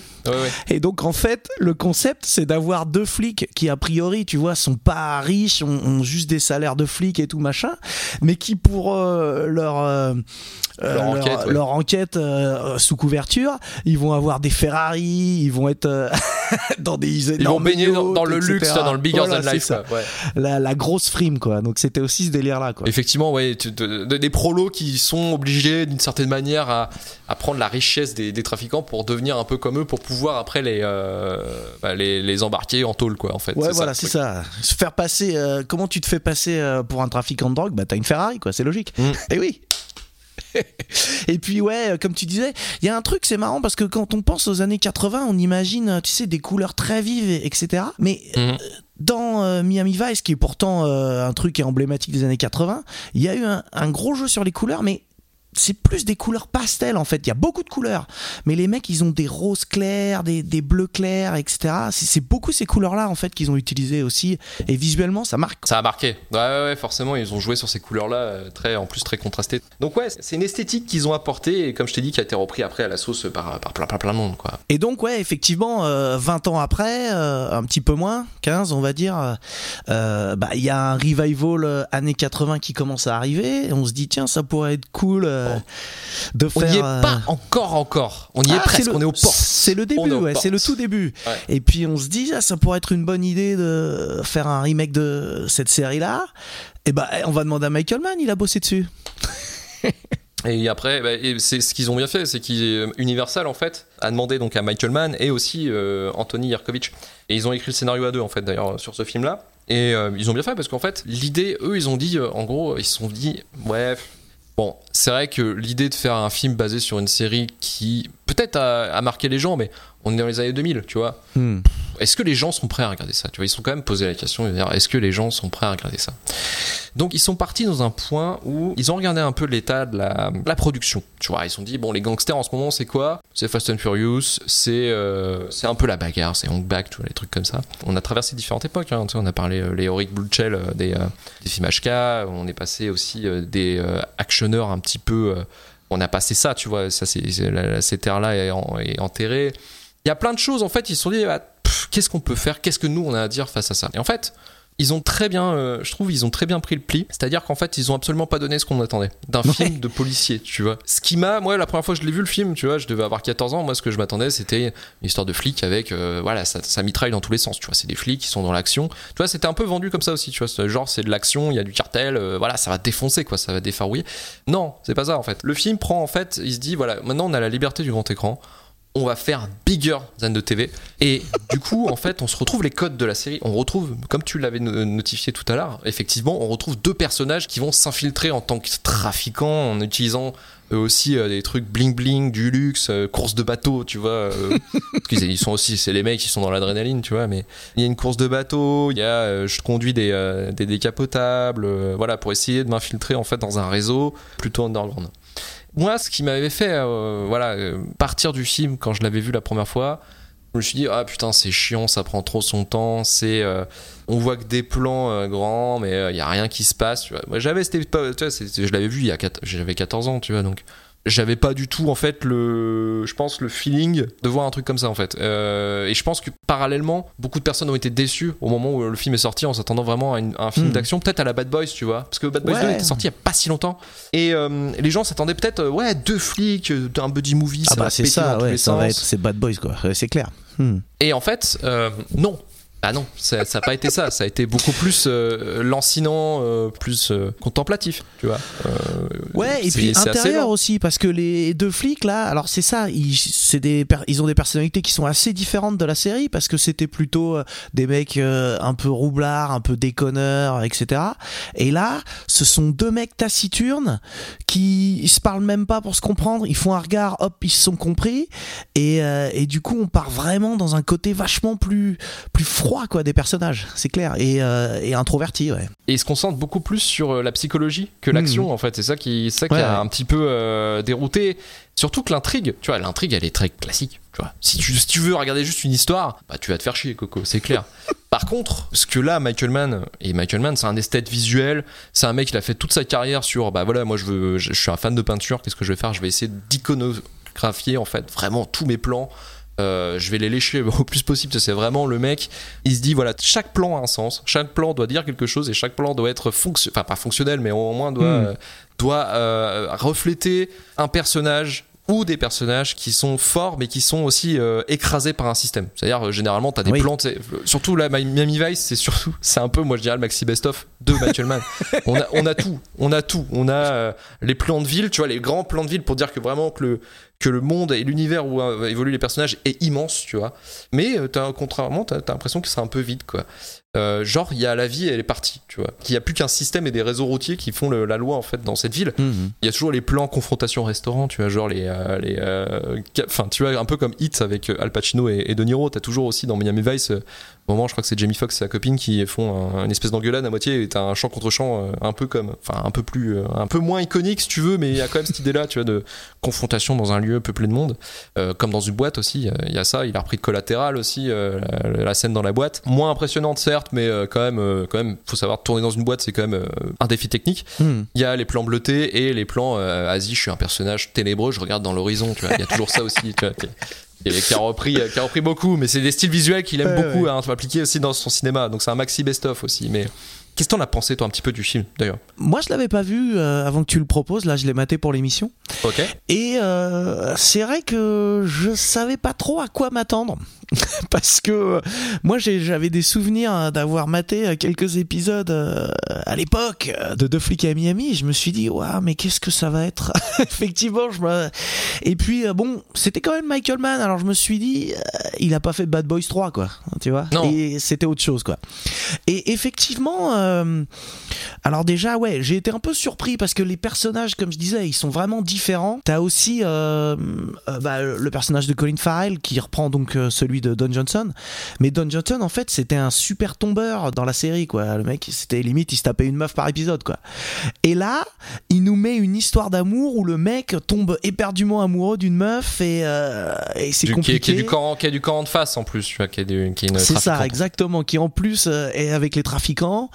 Et donc en fait, le concept, c'est d'avoir deux flics qui a priori, tu vois, sont pas riches, ont, ont juste des salaires de flics et tout machin, mais qui pour euh, leur euh, euh, Leur enquête, ouais. leur enquête, euh, sous couverture, ils vont avoir des Ferrari, ils vont être euh, dans des Ils vont baigner dans, dans le luxe, dans le bigger Voilà, than life. ça. quoi. Ouais. La, la grosse frime quoi. Donc c'était aussi ce délire là quoi. Effectivement, ouais, tu- de- de- des prolos qui sont obligés d'une certaine manière à, à prendre la richesse des, des trafiquants pour devenir un peu comme eux, pour pouvoir après les, euh, bah, les, les embarquer en tôle, quoi, en fait. Ouais, voilà, c'est ça. Se faire passer, euh, comment tu te fais passer euh, pour un trafiquant de drogue? Bah, t'as une Ferrari, quoi, c'est logique. Mm. Et oui. Et puis ouais, euh, comme tu disais, il y a un truc, c'est marrant parce que quand on pense aux années 80, on imagine, euh, tu sais, des couleurs très vives, et- etc. Mais euh, Mhm. dans euh, Miami Vice, qui est pourtant euh, un truc emblématique des années 80, il y a eu un, un gros jeu sur les couleurs, mais c'est plus des couleurs pastel en fait. Il y a beaucoup de couleurs, mais les mecs ils ont des roses clairs, des, des bleus clairs, etc. C'est beaucoup ces couleurs-là en fait qu'ils ont utilisées aussi. Et visuellement, ça marque. Ça a marqué. Ouais, ouais, ouais, forcément, ils ont joué sur ces couleurs-là, euh, très, en plus très contrastées. Donc ouais, c'est une esthétique qu'ils ont apportée et comme je t'ai dit, qui a été repris après à la sauce par, par plein, plein, plein de monde, quoi. Et donc ouais, effectivement, euh, 20 ans après, euh, un petit peu moins, 15 on va dire, euh, euh, bah il y a un revival euh, années 80 qui commence à arriver. Et on se dit tiens, ça pourrait être cool euh, de On n'y est euh, pas encore, encore. On y Ah, est presque, c'est le- on est aux portes. C'est le début, ouais, c'est le tout début. Ouais. Et puis on se dit, ah, ça pourrait être une bonne idée de faire un remake de cette série-là. Et bah, on va demander à Michael Mann, il a bossé dessus. Et après, bah, c'est ce qu'ils ont bien fait, c'est qu'Universal en fait a demandé donc à Michael Mann et aussi euh, Anthony Yerkovich. Et ils ont écrit le scénario à deux en fait d'ailleurs sur ce film-là. Et euh, ils ont bien fait parce qu'en fait l'idée, eux, ils ont dit, euh, en gros, ils se sont dit, ouais, bon, c'est vrai que l'idée de faire un film basé sur une série qui peut-être a, marqué les gens, mais on est dans les années 2000, tu vois. Est-ce que les gens sont prêts à regarder ça? Tu vois, ils sont quand même posé la question est-ce que les gens sont prêts à regarder ça? Donc ils sont partis dans un point où ils ont regardé un peu l'état de la, de la production. Tu vois, ils se sont dit bon, les gangsters en ce moment c'est quoi? C'est Fast and Furious, c'est euh, c'est un peu la bagarre, c'est Hong Back, tu vois, les trucs comme ça. On a traversé différentes époques. Hein, tu sais, on a parlé euh, les Auric euh, des, euh, des films HK, on est passé aussi euh, des euh, actionneurs un petit peu. euh, on a passé ça, tu vois, ça c'est c'est- la- la- cette ère-là est, en- est enterrée. Il y a plein de choses en fait. Ils se sont dit ah, pff, qu'est-ce qu'on peut faire? Qu'est-ce que nous on a à dire face à ça? Et en fait, ils ont très bien, euh, je trouve, ils ont très bien pris le pli. C'est-à-dire qu'en fait, ils ont absolument pas donné ce qu'on attendait d'un Ouais. film de policier, tu vois. Ce qui m'a, moi, la première fois que je l'ai vu le film, tu vois, je devais avoir 14 ans. Moi, ce que je m'attendais, c'était une histoire de flic avec, euh, voilà, ça, ça mitraille dans tous les sens, tu vois. C'est des flics qui sont dans l'action. Tu vois, c'était un peu vendu comme ça aussi, tu vois. Genre, c'est de l'action, il y a du cartel, euh, voilà, ça va défoncer, quoi, ça va défarouiller. Non, c'est pas ça, en fait. Le film prend, en fait, il se dit, voilà, maintenant on a la liberté du grand écran on va faire bigger than de TV. Et du coup, en fait, on se retrouve les codes de la série. On retrouve, comme tu l'avais no- notifié tout à l'heure, effectivement, on retrouve deux personnages qui vont s'infiltrer en tant que trafiquants en utilisant eux aussi euh, des trucs bling bling, du luxe, euh, course de bateau, tu vois. euh, parce qu'ils ils sont aussi, c'est les mecs qui sont dans l'adrénaline, tu vois. Mais il y a une course de bateau, il y a, euh, je conduis des, des décapotables, voilà, pour essayer de m'infiltrer en fait dans un réseau plutôt underground moi, ce qui m'avait fait euh, voilà, euh, partir du film quand je l'avais vu la première fois, je me suis dit, ah putain, c'est chiant, ça prend trop son temps, c'est. euh, on voit que des plans grands, mais il y a rien qui se passe. Tu vois. J'avais, je l'avais vu il y a j'avais 14 ans, tu vois, donc j'avais pas du tout en fait le je pense le feeling de voir un truc comme ça en fait Euh, et je pense que parallèlement beaucoup de personnes ont été déçues au moment où le film est sorti en s'attendant vraiment à, une- à un film Hmm. d'action peut-être à la Bad Boys tu vois parce que Bad Boys Ouais. 2 était sorti il y a pas si longtemps et euh, les gens s'attendaient peut-être euh, ouais deux flics euh, un buddy movie Ah ça bah c'est ça, ouais, ça va sens. être c'est Bad Boys quoi, Ouais, c'est clair. Hmm. Et en fait, euh, non. Ah non, ça n'a pas été ça. Ça a été beaucoup plus euh, lancinant, euh, plus euh, contemplatif, tu vois. Euh, Ouais, et puis intérieur aussi, parce que les deux flics là, alors c'est ça, ils, c'est des, ils ont des personnalités qui sont assez différentes de la série, parce que c'était plutôt euh, des mecs euh, un peu roublards, un peu déconneurs, etc. Et là, ce sont deux mecs taciturnes qui ils se parlent même pas pour se comprendre, ils font un regard, hop, ils se sont compris, et, euh, et du coup on part vraiment dans un côté vachement plus, plus froid quoi des personnages, c'est clair, et, euh, et introverti, ouais. Et ils se concentrent beaucoup plus sur euh, la psychologie que l'action, en fait. C'est ça qui, ça qui Ouais, a ouais. un petit peu euh, dérouté. Surtout que l'intrigue, tu vois, l'intrigue, elle est très classique. Tu vois, si tu, si tu veux regarder juste une histoire, bah tu vas te faire chier, Coco, c'est clair. Par contre, ce que là, Michael Mann, et Michael Mann, c'est un esthète visuel, c'est un mec, il a fait toute sa carrière sur, bah voilà, moi je veux, je, je suis un fan de peinture, qu'est-ce que je vais faire? Je vais essayer d'iconographier, en fait, vraiment tous mes plans. Euh, je vais les lécher au plus possible. C'est vraiment le mec. Il se dit voilà, chaque plan a un sens. Chaque plan doit dire quelque chose et chaque plan doit être fonction, enfin pas fonctionnel, mais au moins doit Hmm. euh, doit euh, refléter un personnage ou des personnages qui sont forts mais qui sont aussi euh, écrasés par un système. C'est-à-dire euh, généralement tu as des Oui. euh, surtout là Miami Vice, c'est surtout c'est un peu moi je dirais le maxi best-of de Michael Mann. on a on a tout, on a tout, on a euh, les plans de ville, tu vois les grands plans de ville pour dire que vraiment que le que le monde et l'univers où euh, évoluent les personnages est immense, tu vois. Mais euh, t'as, contrairement, t'as, t'as l'impression que c'est un peu vide, quoi. Euh, genre, il y a la vie et elle est partie, tu vois. Qu'il n'y a plus qu'un système et des réseaux routiers qui font le- la loi, en fait, dans cette ville. Mhm. Il y a toujours les plans confrontation restaurant, tu vois, genre les, euh, les, euh, enfin, tu vois, un peu comme Hit avec Al Pacino et, et De Niro. T'as toujours aussi dans Miami Vice Au moment, je crois que c'est Jamie Foxx et sa copine qui font un- une espèce d'engueulade à moitié et t'as un chant contre chant euh, un peu comme, enfin un peu plus, euh, un peu moins iconique si tu veux, mais il y a quand même cette idée-là, tu vois, de confrontation dans un lieu peuplé de monde, Euh, comme dans une boîte aussi. Il y a ça. Il a repris de collatéral aussi euh, la, la scène dans la boîte, moins impressionnante certes, mais euh, quand même, quand même, faut savoir tourner dans une boîte, c'est quand même un défi technique. Hmm. Il y a les plans bleutés et les plans Asie, je suis un personnage ténébreux, je regarde dans l'horizon, tu vois. Il y a toujours ça aussi, tu vois. Qui- et qui a repris qui a repris beaucoup mais c'est des styles visuels qu'il aime Ouais, beaucoup ouais. hein, appliquer aussi dans son cinéma donc c'est un maxi best of aussi mais qu'est-ce que t'en as pensé toi un petit peu du film d'ailleurs? Moi, je l'avais pas vu euh, avant que tu le proposes. Là, je l'ai maté pour l'émission. ok Et euh, c'est vrai que je savais pas trop à quoi m'attendre. Parce que euh, moi j'avais des souvenirs euh, d'avoir maté quelques épisodes à l'époque de Deux flics à Miami. Et je me suis dit, waouh, mais qu'est-ce que ça va être Effectivement, je me... Et puis, bon, c'était quand même Michael Mann. Alors je me suis dit, il a pas fait Bad Boys 3, quoi. Tu vois? Non. Et c'était autre chose, quoi. Et effectivement, euh, alors déjà, ouais, j'ai été un peu surpris parce que les personnages, comme je disais, ils sont vraiment différents. T'as aussi euh, euh, bah, le personnage de Colin Farrell qui reprend donc celui de Don Johnson. Mais Don Johnson, en fait, c'était un super tombeur dans la série, quoi. Le mec, c'était limite, il se tapait une meuf par épisode, quoi. Et là, il nous met une histoire d'amour où le mec tombe éperdument amoureux d'une meuf et, euh, et c'est Du- qui, compliqué. est, qui est du camp qui est du camp de face en plus tu vois qui est, du- qui est une C'est ça, exactement, qui en plus est avec les trafiquants.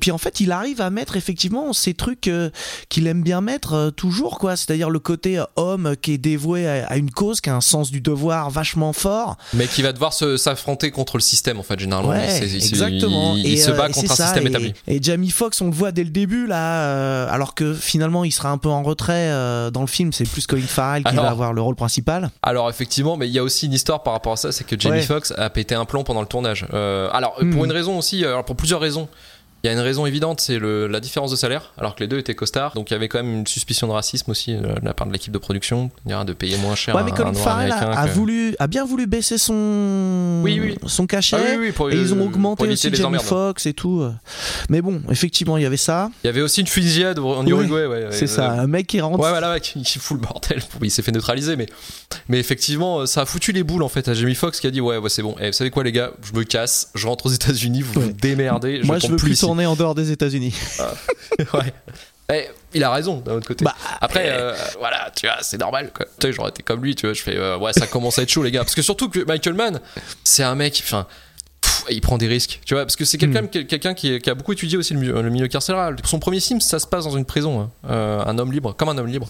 Puis en fait, il arrive à mettre effectivement ces trucs euh, qu'il aime bien mettre euh, toujours, quoi. C'est-à-dire le côté euh, homme qui est dévoué à, à une cause, qui a un sens du devoir vachement fort. mais qui va devoir s'affronter contre le système en fait généralement Ouais, il, il exactement. il- il et, se bat contre un ça, système et, établi Et Jamie Foxx, on le voit dès le début là, alors que finalement il sera un peu en retrait dans le film. C'est plus Colin Farrell qui Alors- va avoir le rôle principal. Alors effectivement, mais il y a aussi une histoire par rapport à ça, c'est que Jamie Ouais. Foxx a pété un plomb pendant le tournage. Euh, alors Hmm. pour une raison aussi, alors pour plusieurs raisons. Il y a une raison évidente, c'est la différence de salaire, alors que les deux étaient costards. Donc il y avait quand même une suspicion de racisme aussi euh, de la part de l'équipe de production, de payer moins cher Ouais, mais Colin Farrell a, que- voulu, a bien voulu baisser son, Oui, oui. son cachet. Ah oui, oui, pour, Et ils ont euh, augmenté aussi les Jamie. Foxx et tout. euh. Mais bon, effectivement, il y avait ça. Il y avait aussi une fusillade en Uruguay, ouais. C'est ouais, ça, euh, un mec qui rentre. Ouais, voilà, ouais, qui, qui fout le bordel. Il s'est fait neutraliser, mais, mais effectivement, ça a foutu les boules en fait à Jamie Foxx qui a dit Ouais, ouais, c'est bon. Eh, vous savez quoi, les gars, je me casse, je rentre aux États-Unis, vous vous démerdez. Moi, je veux plus. Tourner en dehors des États-Unis. ouais. Eh, il a raison d'un autre côté. Bah, Après, euh, voilà, tu vois, c'est normal. Quoi. Tu sais, j'aurais été comme lui, tu vois. Je fais, euh, ouais, ça commence à être chaud, les gars. Parce que surtout que Michael Mann, c'est un mec, enfin, il prend des risques, tu vois. Parce que c'est quelqu'un Hmm. quelqu'un qui, est- qui a beaucoup étudié aussi le, milieu- le milieu carcéral. Son premier film, ça se passe dans une prison, hein. Euh, un homme libre, comme un homme libre.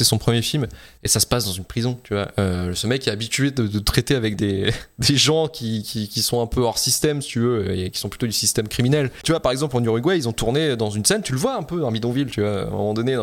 C'est son premier film et ça se passe dans une prison, tu vois. Euh, ce mec est habitué de, traiter avec des, des gens qui, qui, qui sont un peu hors système, si tu veux, et qui sont plutôt du système criminel. Tu vois, par exemple, en Uruguay, ils ont tourné dans une scène, tu le vois un peu dans Bidonville, tu vois, à un moment donné,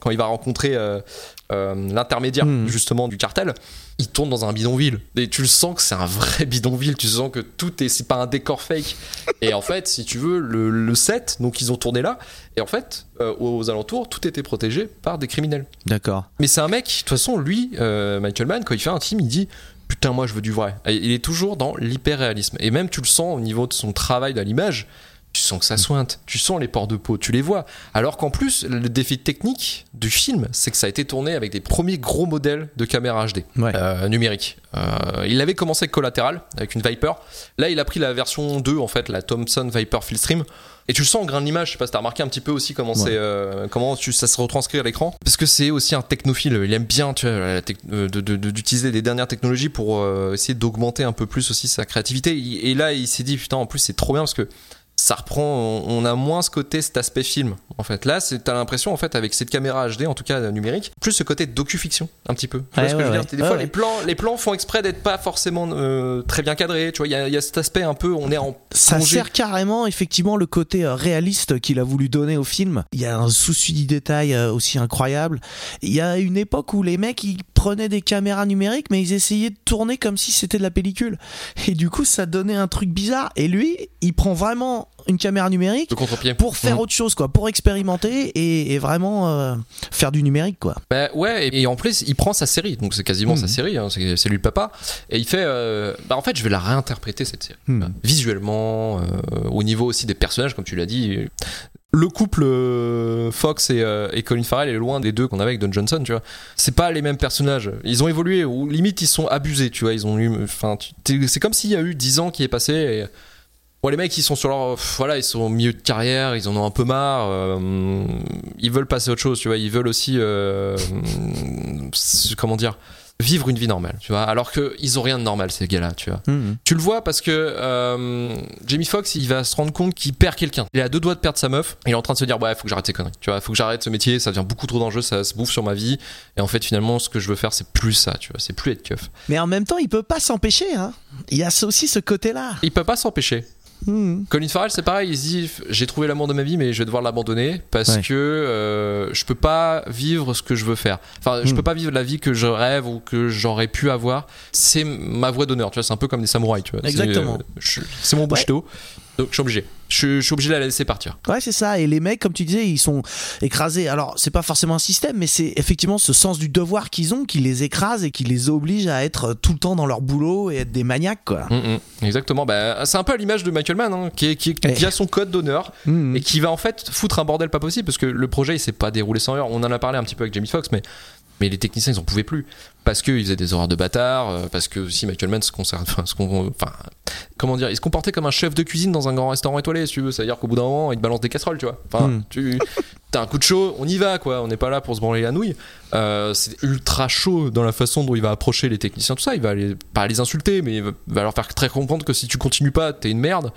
quand il va rencontrer euh, euh, l'intermédiaire, Mhm. justement, du cartel, il tourne dans un bidonville. Et tu le sens que c'est un vrai bidonville, tu sens que tout est, c'est pas un décor fake. Et en fait, si tu veux, le, le set, donc ils ont tourné là, et en fait, euh, aux alentours, tout était protégé par des criminels. D'accord. Mais c'est un mec, de toute façon, lui, euh, Michael Mann, quand il fait un film, il dit Putain, moi je veux du vrai. Et il est toujours dans l'hyper-réalisme. Et même tu le sens au niveau de son travail à l'image, tu sens que ça sointe, tu sens les ports de peau, tu les vois. Alors qu'en plus, le défi technique du film, c'est que ça a été tourné avec des premiers gros modèles de caméra HD Ouais. euh, numérique. Euh, il avait commencé avec Collateral, avec une Viper. Là, il a pris la version 2, en fait, la Thomson Viper Fieldstream. Et tu le sens en grain de l'image, je sais pas si t'as remarqué un petit peu aussi comment Ouais. euh, comment tu, ça se retranscrit à l'écran. Parce que c'est aussi un technophile, il aime bien euh, de- de- de- d'utiliser des dernières technologies pour euh, essayer d'augmenter un peu plus aussi sa créativité. Et là, il s'est dit, putain, en plus, c'est trop bien parce que ça reprend, on a moins ce côté, cet aspect film. En fait, là, t'as l'impression, en fait, avec cette caméra HD, en tout cas numérique, plus ce côté docu-fiction, un petit peu. Tu vois Ouais, ce que je veux dire? Des Ouais, fois, les plans, les plans font exprès d'être pas forcément euh, très bien cadrés. Tu vois, il y, a- il y a cet aspect un peu, on est en Ça plongée. sert carrément effectivement le côté euh, réaliste qu'il a voulu donner au film. Il y a un souci du détail euh, aussi incroyable. Il y a une époque où les mecs ils prenaient des caméras numériques mais ils essayaient de tourner comme si c'était de la pellicule. Et du coup ça donnait un truc bizarre. Et lui il prend vraiment une caméra numérique pour faire Mhm. autre chose quoi, pour expérimenter et, et vraiment euh, faire du numérique quoi. Bah ouais, et, et en plus, il prend sa série, donc c'est quasiment Mhm. sa série, hein, c'est lui le papa, et il fait, euh, bah en fait, je vais la réinterpréter cette série, Mhm. Euh, visuellement, euh, au niveau aussi des personnages, comme tu l'as dit. Le couple euh, Fox et, euh, et Colin Farrell est loin des deux qu'on avait avec Don Johnson, tu vois. C'est pas les mêmes personnages. Ils ont évolué, limite ils sont abusés, tu vois. Ils ont eu, enfin, c'est comme s'il y a eu 10 ans qui est passé. Et, les mecs, ils sont sur leur. Voilà, ils sont au milieu de carrière, ils en ont un peu marre. euh, ils veulent passer à autre chose, tu vois. Ils veulent aussi. comment dire Vivre une vie normale, tu vois. Alors qu'ils ont rien de normal, ces gars-là, tu vois. Mhm. Tu le vois parce que euh, Jamie Foxx, il va se rendre compte qu'il perd quelqu'un. Il est à deux doigts de perdre sa meuf. Il est en train de se dire, ouais, faut que j'arrête ces conneries. Tu vois, faut que j'arrête ce métier, ça devient beaucoup trop dangereux, ça se bouffe sur ma vie. Et en fait, finalement, ce que je veux faire, c'est plus ça, tu vois. C'est plus être keuf. Mais en même temps, il peut pas s'empêcher. Hein. Il y a aussi ce côté-là. Il peut pas s'empêcher. Mhm. Colin Farrell, c'est pareil, il se dit j'ai trouvé l'amour de ma vie, mais je vais devoir l'abandonner parce Ouais. que euh, je peux pas vivre ce que je veux faire. Enfin, je Hmm. peux pas vivre la vie que je rêve ou que j'aurais pu avoir. C'est ma voie d'honneur, tu vois. C'est un peu comme des samouraïs, tu vois. C'est, Exactement. euh, C'est mon Bushido, donc je suis obligé. Je, je suis obligé de la laisser partir. Ouais, c'est ça. Et les mecs, comme tu disais, ils sont écrasés. Alors, c'est pas forcément un système, mais c'est effectivement ce sens du devoir qu'ils ont qui les écrase et qui les oblige à être tout le temps dans leur boulot et être des maniaques, quoi. Mm, mm. Exactement. Bah, c'est un peu à l'image de Michael Mann, hein, qui, est- qui, qui a son code d'honneur Mhm. et qui va en fait foutre un bordel pas possible parce que le projet il s'est pas déroulé sans heure. On en a parlé un petit peu avec Jamie Foxx, mais mais les techniciens ils en pouvaient plus parce qu'ils faisaient des horaires de bâtard, euh, parce que aussi Michael Mann se concerne, enfin, se con- enfin, comment dire, il se comportait comme un chef de cuisine dans un grand restaurant étoilé, si tu veux. C'est-à-dire qu'au bout d'un moment il te balance des casseroles, tu vois. Enfin, Hmm. tu T'as un coup de chaud, on y va quoi, on n'est pas là pour se branler la nouille. Euh, c'est ultra chaud dans la façon dont il va approcher les techniciens, tout ça. Il va les, pas les insulter, mais il va, leur faire très comprendre que si tu continues pas, t'es une merde.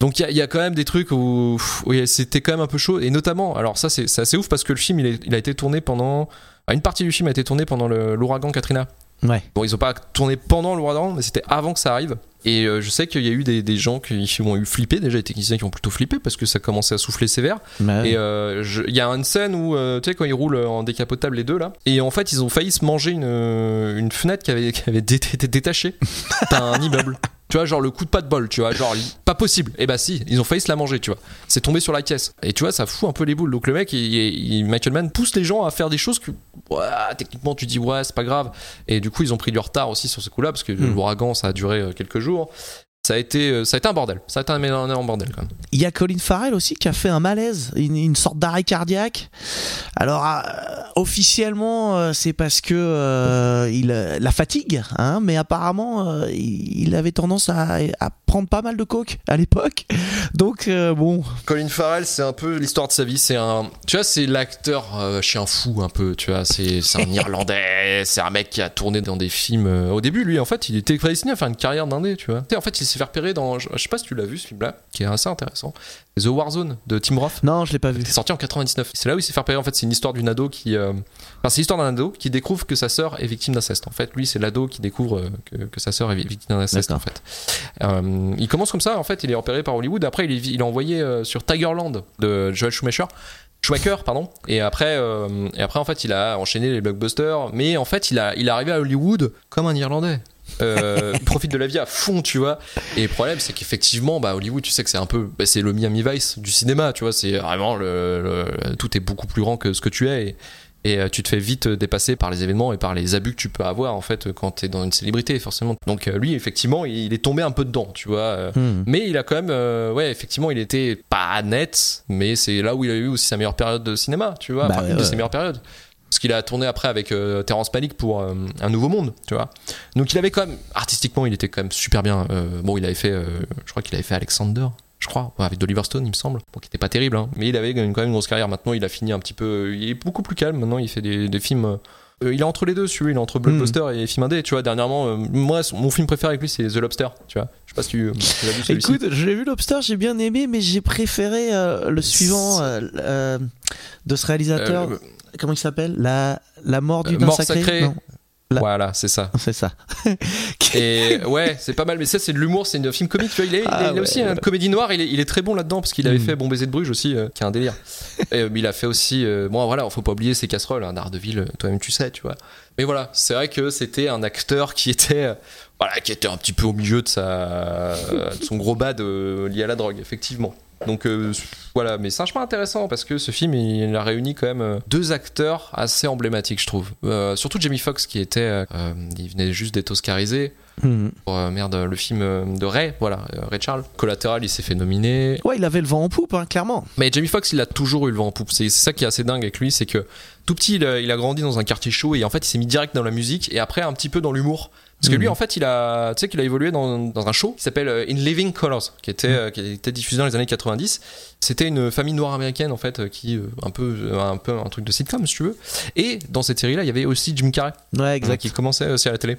Donc il y a- il y, a quand même des trucs où, où c'était quand même un peu chaud. Et notamment, alors ça c'est c'est assez ouf parce que le film il, est- il a été tourné pendant. Ah, Une partie du film a été tournée pendant l'ouragan Katrina. Ouais. Bon, ils ont pas tourné pendant l'ouragan, mais c'était avant que ça arrive. Et euh, je sais qu'il y a eu des, des gens qui, qui ont eu flippé, déjà les techniciens qui ont plutôt flippé parce que ça commençait à souffler sévère. Ouais. Et euh, il y a une scène où, euh, tu sais, quand ils roulent en décapotable les deux là, et en fait ils ont failli se manger une, une fenêtre qui avait, qui avait dé- été détachée d'un immeuble. Tu vois, genre le coup de pas de bol, tu vois, genre pas possible. Et bah si, ils ont failli se la manger, tu vois. C'est tombé sur la caisse. Et tu vois, ça fout un peu les boules. Donc le mec, il, il- Michael Mann pousse les gens à faire des choses que, techniquement, tu dis ouais, c'est pas grave. Et du coup, ils ont pris du retard aussi sur ce coup-là parce que Hmm. l'ouragan, ça a duré quelques jours jours ça a été, euh, ça a été un bordel. Ça a été un énorme bordel quand même. Il y a Colin Farrell aussi qui a fait un malaise, une, une sorte d'arrêt cardiaque. Alors euh, officiellement euh, c'est parce que euh, il la fatigue, hein, mais apparemment euh, il, avait tendance à, à prendre pas mal de coke à l'époque. Donc euh, bon, Colin Farrell, c'est un peu l'histoire de sa vie. C'est un, tu vois, c'est l'acteur euh, chien fou un peu. Tu vois, c'est c'est un Irlandais. C'est un mec qui a tourné dans des films. au début, lui, en fait, il était prédestiné à faire une carrière d'indé. Tu vois. En fait, il s'est fait repérer dans. Je, je sais pas si tu l'as vu ce film-là, qui est assez intéressant. The Warzone de Tim Roth. non je l'ai pas vu. C'est sorti en 99. C'est là où il s'est fait repérer. En fait, c'est une histoire d'une ado qui. euh, Enfin, c'est l'histoire d'un ado qui découvre que sa sœur est victime d'inceste. En fait, lui, c'est l'ado qui découvre euh, que, que sa sœur est victime d'inceste. En fait, Euh, il commence comme ça. En fait, il est repéré par Hollywood. Après, il est, il est envoyé sur Tigerland de Joel Schumacher. Schumacher, pardon. Et après, euh, et après, en fait, il a enchaîné les blockbusters. Mais en fait, il a, il est arrivé à Hollywood comme un Irlandais. Euh, profite de la vie à fond, tu vois. Et le problème, c'est qu'effectivement, bah, Hollywood, tu sais que c'est un peu, bah, c'est le Miami Vice du cinéma, tu vois. C'est vraiment le, le- tout est beaucoup plus grand que ce que tu es. Et, et, euh, tu te fais vite dépasser par les événements et par les abus que tu peux avoir en fait quand tu es dans une célébrité forcément. Donc euh, lui effectivement il est tombé un peu dedans, tu vois. euh, Hmm. mais il a quand même, euh, ouais, effectivement, il était pas net, mais c'est là où il a eu aussi sa meilleure période de cinéma, tu vois, Bah enfin, ouais, une de ouais. ses meilleures périodes. Parce qu'il a tourné après avec euh, Terrence Malick pour euh, Un Nouveau Monde, tu vois. Donc il avait quand même, artistiquement, il était quand même super bien. Euh, bon, il avait fait, euh, je crois qu'il avait fait Alexander, je crois, avec Oliver Stone, il me semble. Bon, qui était pas terrible, hein, mais il avait quand même une grosse carrière. Maintenant, il a fini un petit peu, il est beaucoup plus calme. Maintenant, il fait des films. Euh, il est entre les deux, celui il est entre blockbuster et film indé, tu vois. Dernièrement, euh, moi, son- mon film préféré avec lui, c'est The Lobster, tu vois. Je sais pas si tu, tu l'as vu celui-ci. Écoute, j'ai vu Lobster, j'ai bien aimé, mais j'ai préféré euh, le suivant de ce réalisateur. Comment il s'appelle? La la mort du Mort sacré? sacré. Voilà, c'est ça. c'est ça. Et ouais, c'est pas mal, mais ça c'est de l'humour, c'est un film comique. Tu vois, il est, il Ah est- il est ouais, aussi ouais. une comédie noire. Il est, il est très bon là-dedans parce qu'il avait Mm. fait Bon baiser de Bruges aussi, euh, qui est un délire. Et, euh, il a fait aussi, euh, bon voilà, faut pas oublier ses casseroles, hein, d'Ardeville, euh, toi-même tu sais, tu vois. Mais voilà, c'est vrai que c'était un acteur qui était, voilà, qui était un petit peu au milieu de sa, de son gros bad lié à la drogue, effectivement. Donc euh, voilà, mais c'est un chemin intéressant parce que ce film il a réuni quand même euh, deux acteurs assez emblématiques, je trouve. Euh, surtout Jamie Foxx qui était, euh, il venait juste d'être oscarisé Hmm. pour merde le film de Ray, voilà, Ray Charles. Collateral, il s'est fait nominer. Ouais, il avait le vent en poupe, hein, clairement. Mais Jamie Foxx, il a toujours eu le vent en poupe. C'est c'est ça qui est assez dingue avec lui, c'est que tout petit, il a, il a grandi dans un quartier chaud et en fait, il s'est mis direct dans la musique et après un petit peu dans l'humour. Parce que lui, Mhm. en fait, il a, tu sais, qu'il a évolué dans, dans un show qui s'appelle euh, In Living Colors, qui était, euh, qui était diffusé dans les années 90. C'était une famille noire américaine, en fait, euh, qui, un peu, un peu un truc de sitcom, si tu veux. Et dans cette série-là, il y avait aussi Jim Carrey. Ouais, exact. qui commençait aussi à la télé.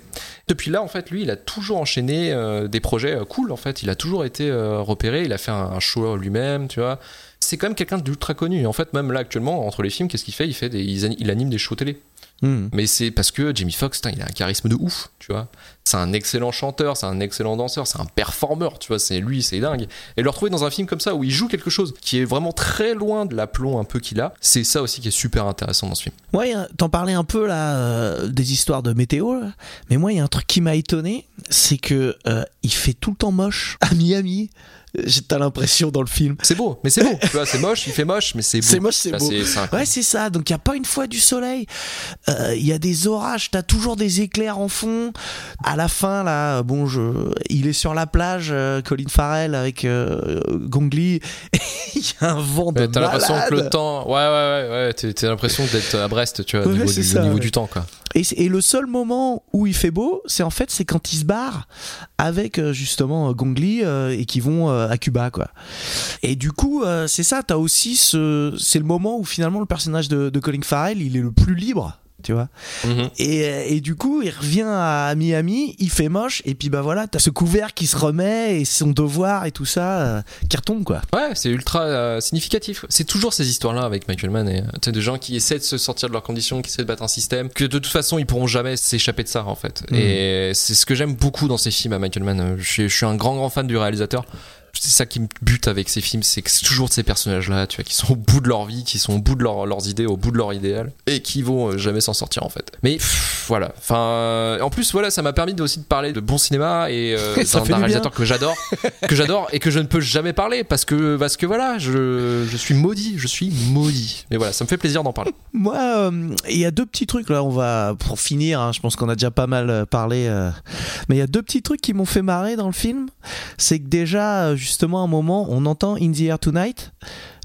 Depuis là, en fait, lui, il a toujours enchaîné euh, des projets cool. En fait, il a toujours été euh, repéré. Il a fait un, un show lui-même, tu vois. C'est quand même quelqu'un d'ultra connu. En fait, même là actuellement, entre les films, qu'est-ce qu'il fait? Il fait des, il anime des shows télé. Mhm. Mais c'est parce que Jamie Foxx, il a un charisme de ouf, tu vois. C'est un excellent chanteur, c'est un excellent danseur, c'est un performeur, tu vois. C'est lui, c'est dingue. Et le retrouver dans un film comme ça où il joue quelque chose qui est vraiment très loin de l'aplomb un peu qu'il a, c'est ça aussi qui est super intéressant dans ce film. Ouais, hein, t'en parlais un peu là euh, des histoires de météo, là. mais moi il y a un truc qui m'a étonné, c'est que euh, il fait tout le temps moche à Miami. Euh, J'ai t'as l'impression dans le film. C'est beau, mais c'est beau, tu vois. C'est moche, il fait moche, mais c'est beau. C'est moche, c'est beau. Ouais, c'est ça. Donc il y a pas une fois du soleil. Euh, Il y a des orages. T'as toujours des éclairs en fond. À la fin, là, bon, je, il est sur la plage, euh, Colin Farrell avec euh, Gong Li. Il y a un vent de Ouais, T'as l'impression que le temps. Ouais, ouais, ouais, ouais. t'as- l'impression d'être à Brest, tu vois, Ouais, niveau, du, ça, au niveau du temps, quoi. Et, le seul moment où il fait beau, c'est en fait c'est quand il se barre avec euh, justement euh, Gong Li euh, et qui vont euh, à Cuba quoi. Et du coup c'est ça, t'as aussi ce, c'est le moment où finalement le personnage de, de Colin Farrell il est le plus libre. Tu vois Mhm. et, euh, et du coup, il revient à Miami, il fait moche, et puis bah voilà, t'as ce couvert qui se remet, et son devoir et tout ça euh, qui retombe quoi. Ouais, c'est ultra euh, significatif. C'est toujours ces histoires-là avec Michael Mann et euh, tu sais, de gens qui essaient de se sortir de leurs conditions, qui essaient de battre un système, que de toute façon ils pourront jamais s'échapper de ça en fait. Mhm. Et c'est ce que j'aime beaucoup dans ces films à Michael Mann. Je suis, je suis un grand grand fan du réalisateur. C'est ça qui me bute avec ces films, c'est que c'est toujours de ces personnages-là, tu vois, qui sont au bout de leur vie, qui sont au bout de leur- leurs idées, au bout de leur idéal, et qui vont euh, jamais s'en sortir en fait. Mais pff, voilà. Enfin, euh, en plus, voilà, ça m'a permis aussi de parler de bon cinéma et euh, d'un d'un du réalisateur que j'adore, que j'adore et que je ne peux jamais parler parce que parce que voilà, je, je suis maudit, je suis maudit. Mais voilà, ça me fait plaisir d'en parler. Moi, euh, il y a deux petits trucs là. On va pour finir. hein, je pense qu'on a déjà pas mal parlé, euh, mais il y a deux petits trucs qui m'ont fait marrer dans le film. C'est que déjà, justement, un moment, on entend In the Air Tonight,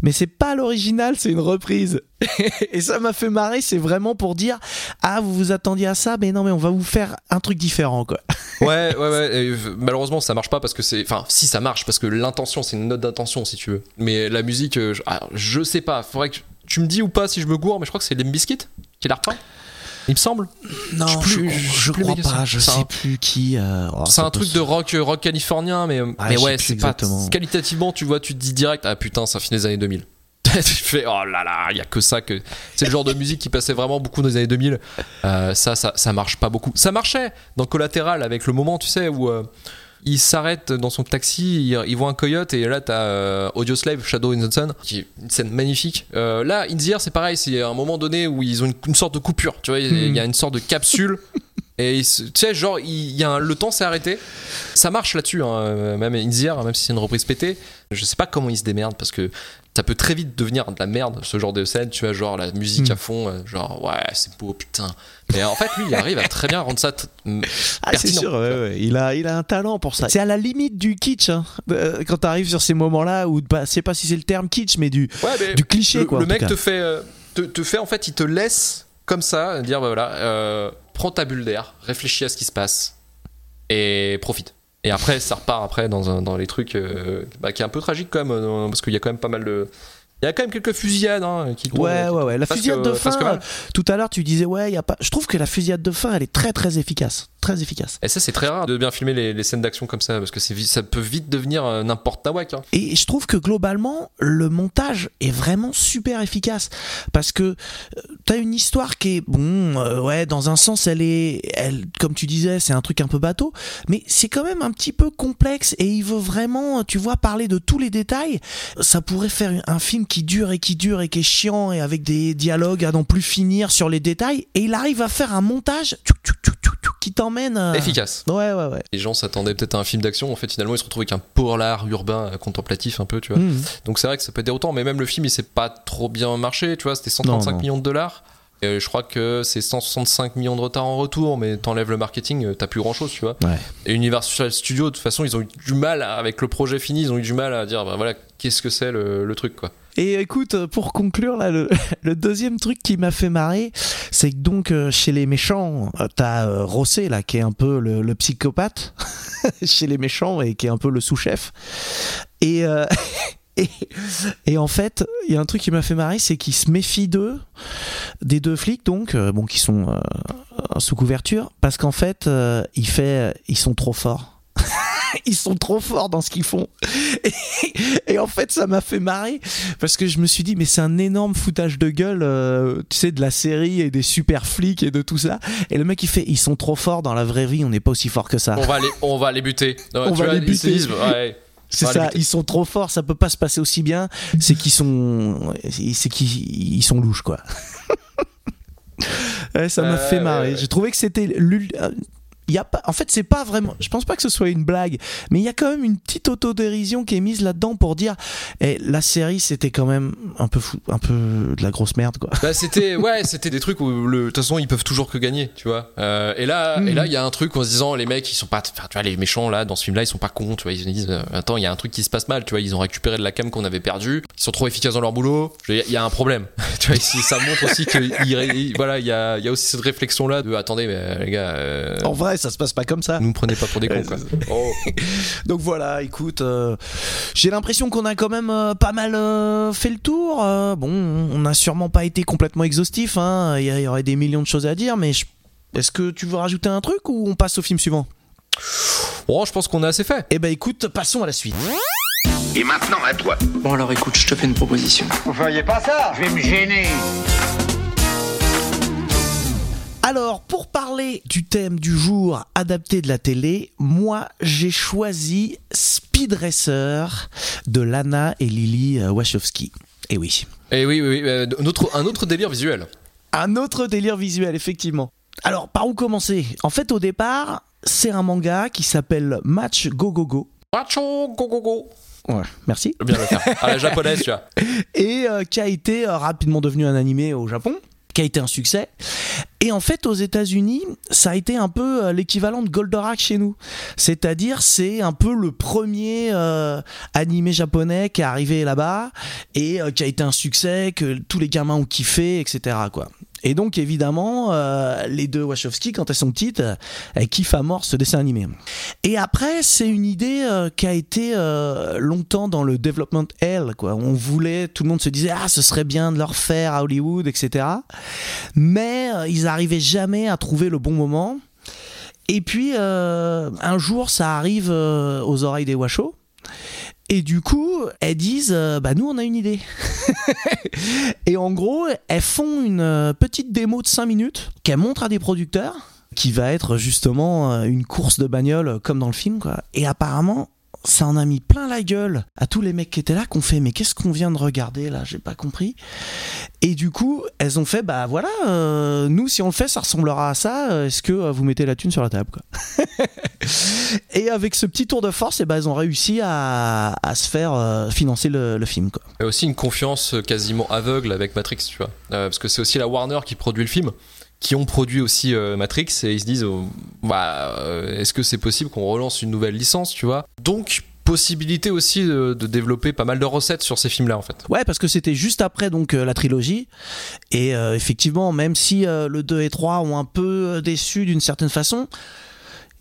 mais c'est pas l'original, c'est une reprise. Et ça m'a fait marrer. C'est vraiment pour dire ah vous vous attendiez à ça, mais non, mais on va vous faire un truc différent quoi. Ouais, ouais, ouais. et, malheureusement, ça marche pas parce que c'est. Enfin, si ça marche parce que l'intention, c'est une note d'intention si tu veux. Mais la musique, euh, je, alors, je sais pas. Faudrait que tu me dis ou pas si je me gourre, mais je crois que c'est Limp Bizkit qui l'a. Il me semble. Non, Je plus- je, je je crois pas. Je sais un- plus qui. euh, oh, c'est un truc se- de rock, rock californien, mais, mais je sais ouais, c'est pas qualitativement, tu vois, tu te dis direct, ah putain, ça finit les années 2000. tu fais, oh là là, il y a que ça que. C'est le genre de musique qui passait vraiment beaucoup dans les années 2000. Euh, ça, ça, ça marche pas beaucoup. Ça marchait dans Collatéral avec le moment, tu sais, où. euh, il s'arrête dans son taxi, il, il voit un coyote et là t'as euh, Audio Slave, Shadow in the Sun, qui est une scène magnifique. Euh, là, In the Air, c'est pareil, c'est un moment donné où ils ont une, une sorte de coupure, tu vois, il y a- y a une sorte de capsule. Et il se- tu sais, genre, il y a un- le temps s'est arrêté. Ça marche là-dessus, hein, même In the Air, même si c'est une reprise pétée. Je sais pas comment ils se démerdent parce que ça peut très vite devenir de la merde, ce genre de scène, tu vois, genre la musique Mm. à fond, euh, genre, ouais, c'est beau, putain. Mais en fait, lui, il arrive à très bien rendre ça Ah, c'est sûr, ouais. Il, a, il a un talent pour ça. C'est à la limite du kitsch, hein, euh, quand t'arrives sur ces moments-là, où bah, sais pas si c'est le terme kitsch, mais du, Ouais, mais du cliché, le, quoi. le mec te fait, euh, te, te fait, en fait, il te laisse comme ça, dire, bah, voilà, euh, prends ta bulle d'air, réfléchis à ce qui se passe et profite. Et après, ça repart après dans, un- dans les trucs euh, bah, qui est un peu tragique quand même, euh, parce qu'il y a quand même pas mal de. Il y a quand même quelques fusillades hein, qui tournent. Ouais, ouais, ouais. La fusillade de presque fin, euh, tout à l'heure, tu disais, ouais, il y a pas. Je trouve que la fusillade de fin, elle est très, très efficace. Très efficace. Et ça, c'est très rare de bien filmer les, les scènes d'action comme ça, parce que ça peut vite devenir euh, n'importe nawak. Hein. Et je trouve que globalement, le montage est vraiment super efficace. Parce que euh, t'as une histoire qui est, bon, euh, ouais, dans un sens, elle est, elle, comme tu disais, c'est un truc un peu bateau, mais c'est quand même un petit peu complexe et il veut vraiment, tu vois, parler de tous les détails. Ça pourrait faire un film qui dure et qui dure et qui est chiant et avec des dialogues à non plus finir sur les détails. Et il arrive à faire un montage qui t'emmène. euh, Efficace. Ouais, ouais, ouais. Les gens s'attendaient peut-être à un film d'action, en fait, finalement, ils se retrouvent avec un polar urbain euh, contemplatif un peu, tu vois. Mhm. Donc c'est vrai que ça peut être déroutant, mais même le film il s'est pas trop bien marché, tu vois, c'était 135 Non, non. millions de dollars. Et je crois que c'est 165 millions de retard en retour, mais t'enlèves le marketing, euh, t'as plus grand chose, tu vois. Ouais. Et Universal Studios, de toute façon, ils ont eu du mal à- avec le projet fini, ils ont eu du mal à dire, bah voilà, qu'est-ce que c'est le, le truc, quoi. Et écoute, pour conclure, là, le, le deuxième truc qui m'a fait marrer, c'est que donc euh, chez les méchants, euh, t'as euh, Rossé là, qui est un peu le, le psychopathe chez les méchants et qui est un peu le sous-chef. Et, euh, et et en fait, il y a un truc qui m'a fait marrer, c'est qu'il se méfie d'eux, des deux flics donc, bon, qui sont euh, sous couverture, parce qu'en fait, euh, il fait, ils sont trop forts. ils sont trop forts dans ce qu'ils font. Et, et en fait, ça m'a fait marrer parce que je me suis dit, mais c'est un énorme foutage de gueule, euh, tu sais, de la série et des super flics et de tout ça. Et le mec, il fait, ils sont trop forts dans la vraie vie, on n'est pas aussi fort que ça. On va les, on va les buter. Non, On tu va vois, les buter. ouais. C'est ça, ils sont trop forts, ça peut pas se passer aussi bien. C'est qu'ils sont, c'est qu'ils ils sont louches quoi. Ouais, ça m'a Euh, fait marrer. ouais. J'ai trouvé que c'était y a pas en fait c'est pas vraiment je pense pas que ce soit une blague mais il y a quand même une petite autodérision qui est mise là-dedans pour dire eh, la série c'était quand même un peu fou, un peu de la grosse merde quoi Bah, c'était ouais, c'était des trucs où de toute façon ils peuvent toujours que gagner, tu vois. Euh, et là, Mhm. et là, il y a un truc en se disant les mecs ils sont pas, tu vois, les méchants là dans ce film-là ils sont pas cons, tu vois. Ils se disent euh, attends, il y a un truc qui se passe mal, tu vois. Ils ont récupéré de la cam qu'on avait perdue. Ils sont trop efficaces dans leur boulot. Il y a un problème, tu vois. ici, ça montre aussi que il voilà, il y a, y a aussi cette réflexion là de attendez, mais les gars, euh, en vrai ça se passe pas comme ça nous me prenez pas pour des cons quoi. Oh. Donc voilà, écoute, euh, j'ai l'impression qu'on a quand même euh, pas mal euh, fait le tour. Euh, bon, on n'a sûrement pas été complètement exhaustif. hein. Il y, aurait des millions de choses à dire, mais je- est-ce que tu veux rajouter un truc ou on passe au film suivant? Bon, je pense qu'on a assez fait. Eh ben écoute, passons à la suite. Et maintenant à toi. Bon alors écoute, je te fais une proposition. Vous feriez pas ça? Je vais me gêner. Alors, pour parler du thème du jour adapté de la télé, moi j'ai choisi Speed Racer de Lana et Lily euh, Wachowski. Et oui. Et oui, oui, oui, euh, un autre, un autre délire visuel. Un autre délire visuel, effectivement. Alors, par où commencer? En fait, au départ, c'est un manga qui s'appelle Match Go Go Go. Macho, go go go. Ouais, merci. Bien le faire. À la japonaise, tu vois. Et euh, qui a été euh, rapidement devenu un animé au Japon, qui a été un succès. Et en fait, aux États-Unis, ça a été un peu euh, l'équivalent de Goldorak chez nous. C'est-à-dire, c'est un peu le premier euh, animé japonais qui est arrivé là-bas et euh, qui a été un succès, que tous les gamins ont kiffé, etc. Quoi. Et donc, évidemment, euh, les deux Wachowski, quand elles sont petites, elles kiffent à mort ce dessin animé. Et après, c'est une idée euh, qui a été euh, longtemps dans le development hell. Quoi. On voulait, tout le monde se disait, ah, ce serait bien de leur faire à Hollywood, etc. Mais euh, ils arrivaient jamais à trouver le bon moment. Et puis, euh, un jour, ça arrive euh, aux oreilles des Wachos. Et du coup, elles disent, euh, bah nous, on a une idée. et en gros, elles font une euh, petite démo de 5 minutes qu'elles montrent à des producteurs, qui va être justement euh, une course de bagnole comme dans le film. Et apparemment, ça en a mis plein la gueule à tous les mecs qui étaient là, qu'on fait, mais qu'est-ce qu'on vient de regarder là? J'ai pas compris. Et du coup, elles ont fait, bah voilà, euh, nous, si on le fait, ça ressemblera à ça. euh, Est-ce que euh, vous mettez la thune sur la table Et avec ce petit tour de force, et ben elles ont réussi à, à se faire financer le, le film. Quoi. A aussi une confiance quasiment aveugle avec Matrix, tu vois. Parce que c'est aussi la Warner qui produit le film, qui ont produit aussi euh, Matrix, et ils se disent, oh, bah, euh, est-ce que c'est possible qu'on relance une nouvelle licence, tu vois? Donc, possibilité aussi de, développer pas mal de recettes sur ces films-là, en fait. Ouais, parce que c'était juste après donc euh, la trilogie. Et effectivement, même si le 2 et 3 ont un peu déçu d'une certaine façon,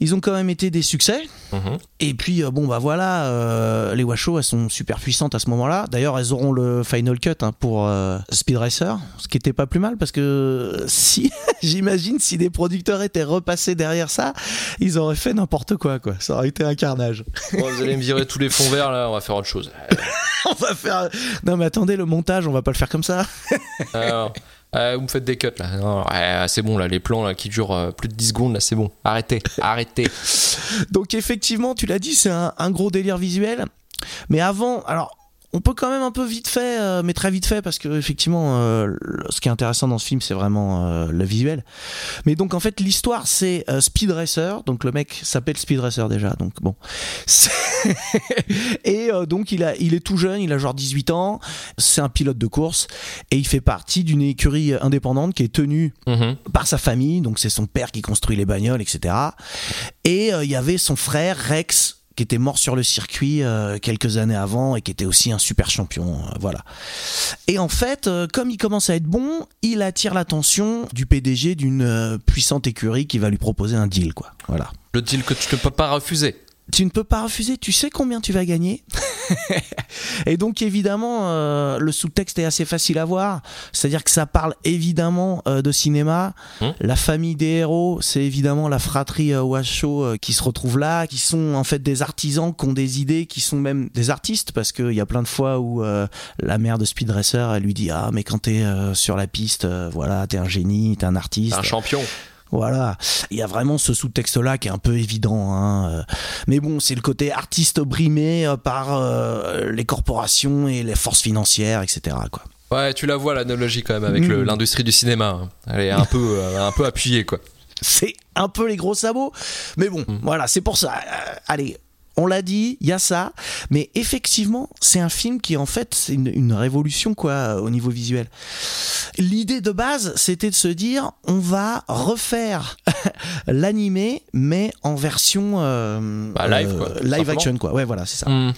ils ont quand même été des succès. Mhm. Et puis, euh, bon, bah voilà, euh, les Washoe, elles sont super puissantes à ce moment-là. D'ailleurs, elles auront le final cut hein, pour euh, Speed Racer, ce qui était pas plus mal parce que si, j'imagine, si des producteurs étaient repassés derrière ça, ils auraient fait n'importe quoi, quoi. Ça aurait été un carnage. Bon, vous allez me virer tous les fonds verts, là, on va faire autre chose. on va faire. Non, mais attendez, le montage, on va pas le faire comme ça. Alors, euh, vous me faites des cuts, là. C'est bon, là, les plans là, qui durent euh, plus de 10 secondes, là, c'est bon. Arrêtez, arrêtez. Donc effectivement, tu l'as dit, c'est un, un gros délire visuel. Mais avant, alors on peut quand même un peu vite fait, euh, mais très vite fait, parce que effectivement, euh, ce qui est intéressant dans ce film, c'est vraiment euh, le visuel. Mais donc en fait, l'histoire, c'est euh, Speed Racer. Donc le mec s'appelle Speed Racer déjà. Donc bon. Et euh, donc il a, il est tout jeune, il a genre 18 ans. C'est un pilote de course et il fait partie d'une écurie indépendante qui est tenue Mhm. par sa famille, donc c'est son père qui construit les bagnoles, etc. Et euh, il y avait son frère Rex qui était mort sur le circuit euh, quelques années avant et qui était aussi un super champion. euh, voilà. Et en fait, euh, comme il commence à être bon, il attire l'attention du PDG d'une puissante écurie qui va lui proposer un deal, quoi. Voilà. Le deal que tu ne peux pas refuser. Tu ne peux pas refuser, tu sais combien tu vas gagner. et donc évidemment, euh, le sous-texte est assez facile à voir. C'est-à-dire que ça parle évidemment euh, de cinéma. Hmm. La famille des héros, c'est évidemment la fratrie euh, euh, qui se retrouve là, qui sont en fait des artisans, qui ont des idées, qui sont même des artistes, parce qu'il y a plein de fois où la mère de Speed Racer, elle lui dit ah mais quand t'es sur la piste, voilà, t'es un génie, t'es un artiste. Un champion. Voilà, il y a vraiment ce sous-texte-là qui est un peu évident. Hein. Mais bon, c'est le côté artiste brimé euh, par euh, les corporations et les forces financières, etc. Quoi. Ouais, tu la vois l'analogie quand même avec Mm. l'industrie du cinéma. hein. Elle est un peu, euh, un peu appuyée quoi. C'est un peu les gros sabots. Mais bon, voilà, c'est pour ça. Allez. On l'a dit, il y a ça, mais effectivement, c'est un film qui en fait c'est une, une révolution quoi au niveau visuel. L'idée de base, c'était de se dire, on va refaire l'animé, mais en version euh, Bah, live, euh, quoi, live simplement. action quoi. Ouais, voilà, c'est ça. Mm.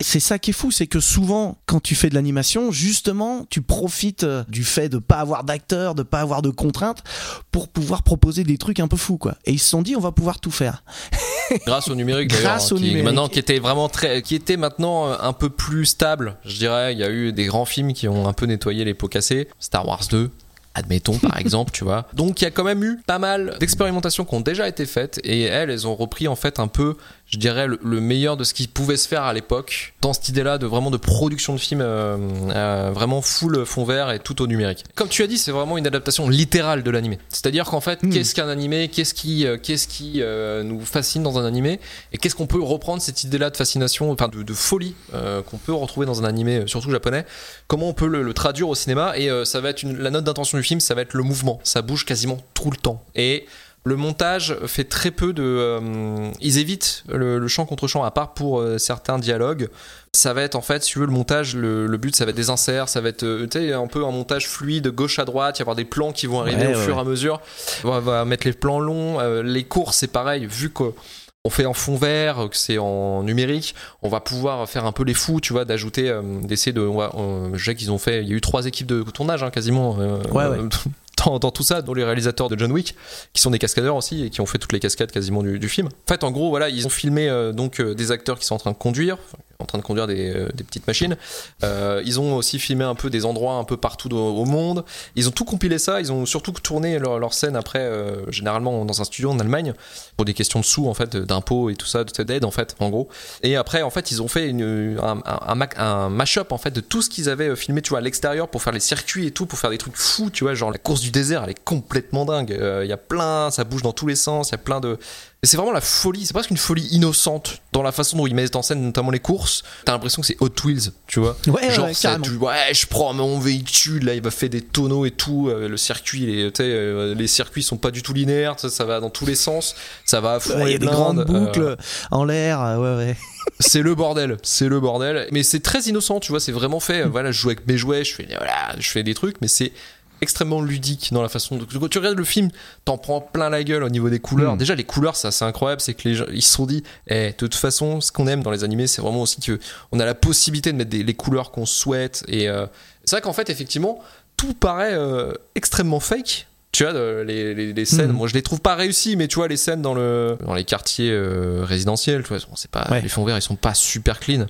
C'est ça qui est fou, c'est que souvent, quand tu fais de l'animation, justement, tu profites euh, du fait de pas avoir d'acteurs, de pas avoir de contraintes, pour pouvoir proposer des trucs un peu fous, quoi. Et ils se sont dit, on va pouvoir tout faire. Grâce au numérique Grâce hein, au qui, numérique. maintenant qui était vraiment très, qui était maintenant euh, un peu plus stable. Je dirais, il y a eu des grands films qui ont un peu nettoyé les pots cassés. Star Wars 2. Admettons par exemple, tu vois. Donc il y a quand même eu pas mal d'expérimentations qui ont déjà été faites et elles, elles ont repris en fait un peu, je dirais, le, le meilleur de ce qui pouvait se faire à l'époque dans cette idée-là de vraiment de production de films euh, euh, vraiment full fond vert et tout au numérique. Comme tu as dit, c'est vraiment une adaptation littérale de l'animé. C'est-à-dire qu'en fait, Hmm. qu'est-ce qu'un animé Qu'est-ce qui, euh, qu'est-ce qui nous fascine dans un animé Et qu'est-ce qu'on peut reprendre cette idée-là de fascination, enfin de, de folie qu'on peut retrouver dans un animé, surtout japonais? Comment on peut le, le traduire au cinéma? Et ça va être une, la note d'intention du film, ça va être le mouvement. Ça bouge quasiment tout le temps. Et le montage fait très peu de. euh, ils évitent le, le chant contre chant, à part pour euh, certains dialogues. Ça va être en fait, si tu veux, le montage, le, le but, ça va être des inserts, ça va être euh, tu sais, un peu un montage fluide, gauche à droite, il y avoir des plans qui vont arriver Ouais, au ouais, fur et à mesure. On va, va mettre les plans longs, les courses, c'est pareil, vu que. On fait en fond vert, que c'est en numérique, on va pouvoir faire un peu les fous, tu vois, d'ajouter, euh, d'essayer de. On va, on- je sais qu'ils ont fait, il y a eu trois équipes de tournage hein, quasiment. euh, Ouais, ouais. dans, dans tout ça, dont les réalisateurs de John Wick, qui sont des cascadeurs aussi et qui ont fait toutes les cascades quasiment du, du film. En fait, en gros, voilà, ils ont filmé euh, donc euh, des acteurs qui sont en train de conduire, en train de conduire des, euh, petites machines. Euh, ils ont aussi filmé un peu des endroits un peu partout au, monde. Ils ont tout compilé ça. Ils ont surtout tourné leur, scène après, euh, généralement dans un studio en Allemagne, pour des questions de sous en fait, d'impôts et tout ça, d'aide en fait, en gros. Et après, en fait, ils ont fait une, un, mash-up en fait de tout ce qu'ils avaient filmé, tu vois, à l'extérieur pour faire les circuits et tout, pour faire des trucs fous, tu vois, genre la course du désert, elle est complètement dingue. Il y a plein, ça bouge dans tous les sens, il y a plein de. Et c'est vraiment la folie, c'est presque une folie innocente dans la façon dont ils mettent en scène notamment les courses. T'as l'impression que c'est Hot Wheels, tu vois. Ouais, Genre, ouais, carrément. du- ouais, je prends mon véhicule, là, il va faire des tonneaux et tout. euh, le circuit, les, tu euh, les circuits sont pas du tout linéaires, ça, va dans tous les sens, ça va à fond Ouais, Il y a des grandes euh, boucles en l'air, euh, ouais, ouais. c'est le bordel, c'est le bordel. Mais c'est très innocent, tu vois, c'est vraiment fait. Voilà, je joue avec mes jouets, je fais, voilà, je fais des trucs, mais c'est extrêmement ludique dans la façon de. Quand tu regardes le film, t'en prends plein la gueule au niveau des couleurs. Mm. Déjà, les couleurs, ça, c'est incroyable, c'est que les gens, ils se sont dit, eh, de toute façon, ce qu'on aime dans les animés, c'est vraiment aussi que on a la possibilité de mettre des, les couleurs qu'on souhaite. Et euh, c'est vrai qu'en fait, effectivement, tout paraît euh, extrêmement fake. Tu vois, de- les, les, les scènes, Mhm. moi je les trouve pas réussies, mais tu vois, les scènes dans, le, dans les quartiers euh, résidentiels, tu vois, c'est pas, Ouais. les fonds verts, ils sont pas super clean.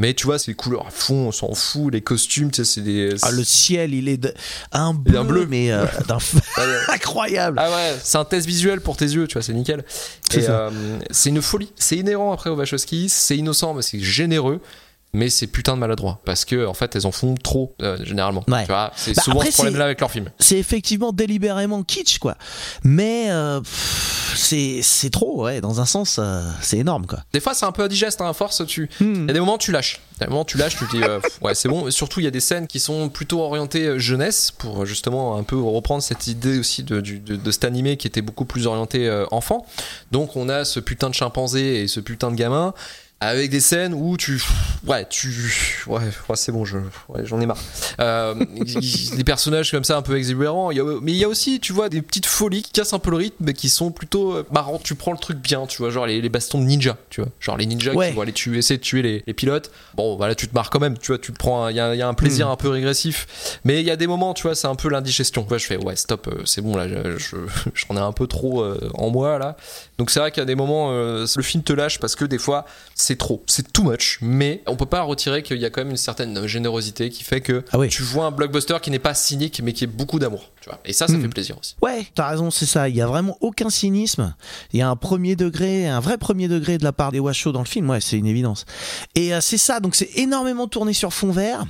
Mais tu vois, c'est les couleurs à fond, on s'en fout, les costumes, tu sais, c'est des. Ah, le ciel, il est de- un bleu, un bleu. mais euh, d'un Ah incroyable. Ah ouais, c'est un test visuel pour tes yeux, tu vois, c'est nickel. C'est euh, une folie. C'est inhérent après aux Wachowski, c'est innocent, mais c'est généreux. Mais c'est putain de maladroit parce que en fait elles en font trop euh, généralement. Ouais. Tu vois, c'est Bah, souvent après, ce problème-là c'est- avec leurs films. C'est effectivement délibérément kitsch, quoi. Mais euh, c'est trop, ouais. Dans un sens, euh, c'est énorme, quoi. Des fois c'est un peu indigeste, hein, à force tu. Hmm. Il y a des moments où tu lâches. Il y a des moments où tu lâches, tu te dis euh, ouais c'est bon. Surtout il y a des scènes qui sont plutôt orientées euh, jeunesse pour justement un peu reprendre cette idée aussi de, du- de, de cet animé qui était beaucoup plus orienté euh, enfant. Donc on a ce putain de chimpanzé et ce putain de gamin avec des scènes où tu ouais tu ouais, ouais, c'est bon je ouais, j'en ai marre. Euh, des personnages comme ça un peu exubérants il y a- mais il y a aussi tu vois des petites folies qui cassent un peu le rythme mais qui sont plutôt euh, marrantes. Tu prends le truc bien tu vois genre les, les bastons de ninja tu vois. Genre les ninjas Ouais. qui vont aller tuer essayer de tuer les, les pilotes. Bon voilà tu te marres quand même tu vois tu prends il y, y a un plaisir Hmm. un peu régressif. Mais il y a des moments tu vois c'est un peu l'indigestion. Tu vois je fais ouais stop euh, c'est bon là je- je- j'en ai un peu trop euh, en moi là. Donc c'est vrai qu'il y a des moments, le film te lâche parce que des fois c'est trop, c'est too much. Mais on peut pas retirer qu'il y a quand même une certaine générosité qui fait que Ah oui. tu vois un blockbuster qui n'est pas cynique mais qui est beaucoup d'amour. Tu vois. Et ça, ça Mm. fait plaisir aussi. Ouais, t'as raison, c'est ça. Il y a vraiment aucun cynisme. Il y a un premier degré, un vrai premier degré de la part des Washoe dans le film. Ouais, c'est une évidence. Et euh, c'est ça. Donc c'est énormément tourné sur fond vert.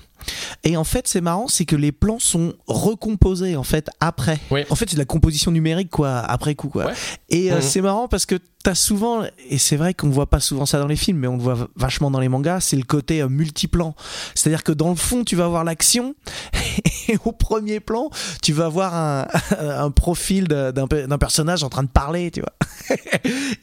Et en fait, c'est marrant, c'est que les plans sont recomposés en fait après. Oui. En fait, c'est de la composition numérique quoi, après coup quoi. Ouais. Et euh, Mhm. c'est marrant parce que t'as souvent, et c'est vrai qu'on voit pas souvent ça dans les films, mais on le voit vachement dans les mangas, c'est le côté euh, multiplan. C'est-à-dire que dans le fond, tu vas voir l'action, et au premier plan, tu vas voir un, un profil d'un pe- d'un personnage en train de parler, tu vois.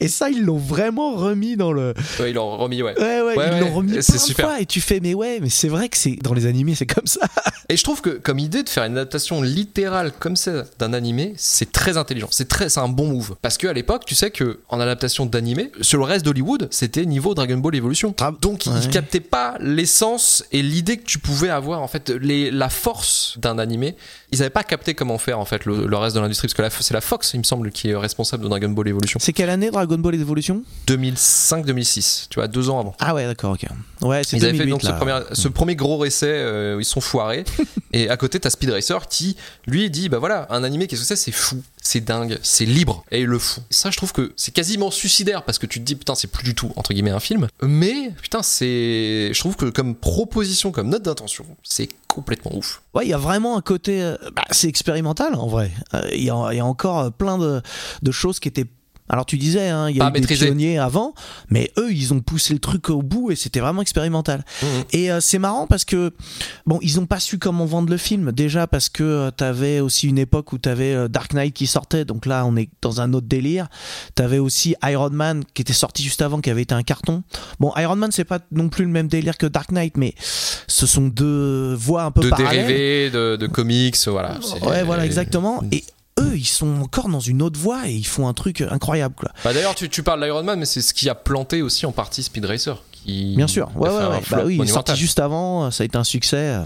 et ça, ils l'ont vraiment remis dans le. Ouais, ils l'ont remis, ouais. Ouais, ouais, Ouais, ils l'ont remis c'est plein super. fois, et tu fais, mais ouais, mais c'est vrai que c'est dans les animés, c'est comme ça. Et je trouve que comme idée de faire une adaptation littérale comme ça d'un animé, c'est très intelligent. C'est très, c'est un bon move. Parce qu'à l'époque, tu sais que en adaptation d'animé, sur le reste d'Hollywood, c'était niveau Dragon Ball Evolution. Donc Ouais. ils captaient pas l'essence et l'idée que tu pouvais avoir en fait, les, la force d'un animé. Ils avaient pas capté comment faire en fait le, le reste de l'industrie parce que la- c'est la Fox, il me semble, qui est responsable de Dragon Ball Evolution. C'est quelle année Dragon Ball Evolution? 2005-2006, tu vois, deux ans avant. Ah ouais, d'accord, ok. Ouais, c'est Ils avaient fait 2008, donc ce premier, ce premier gros essai, euh, où ils sont foirés. et à côté, t'as Speed Racer qui, lui, dit bah voilà, un animé, qu'est-ce que c'est? C'est fou, c'est dingue, c'est libre. Et il le fout. Et ça, je trouve que c'est quasiment suicidaire parce que tu te dis putain, c'est plus du tout, entre guillemets, un film. Mais putain, c'est. Je trouve que comme proposition, comme note d'intention, c'est complètement ouf. Ouais, il y a vraiment un côté. euh, bah, c'est expérimental en vrai. Euh, Il y, y a encore euh, plein de, de choses qui étaient. Alors tu disais, hein, il y a eu des pionniers avant, mais eux, ils ont poussé le truc au bout et c'était vraiment expérimental. Mhm. Et euh, c'est marrant parce que, bon, ils ont pas su comment vendre le film. Déjà parce que euh, t'avais aussi une époque où t'avais euh, Dark Knight qui sortait, donc là on est dans un autre délire. T'avais aussi Iron Man qui était sorti juste avant, qui avait été un carton. Bon, Iron Man c'est pas non plus le même délire que Dark Knight, mais ce sont deux voies un peu De parallèles. dérivés, de, de comics, voilà. Ouais, voilà, exactement. Et eux, ils sont encore dans une autre voie et ils font un truc incroyable, quoi. Bah, D'ailleurs, tu, tu parles d'Iron Man, mais c'est ce qui a planté aussi en partie Speed Racer. Qui Bien sûr. Ouais, ouais, ouais. Bah oui, il est sorti juste avant, ça a été un succès.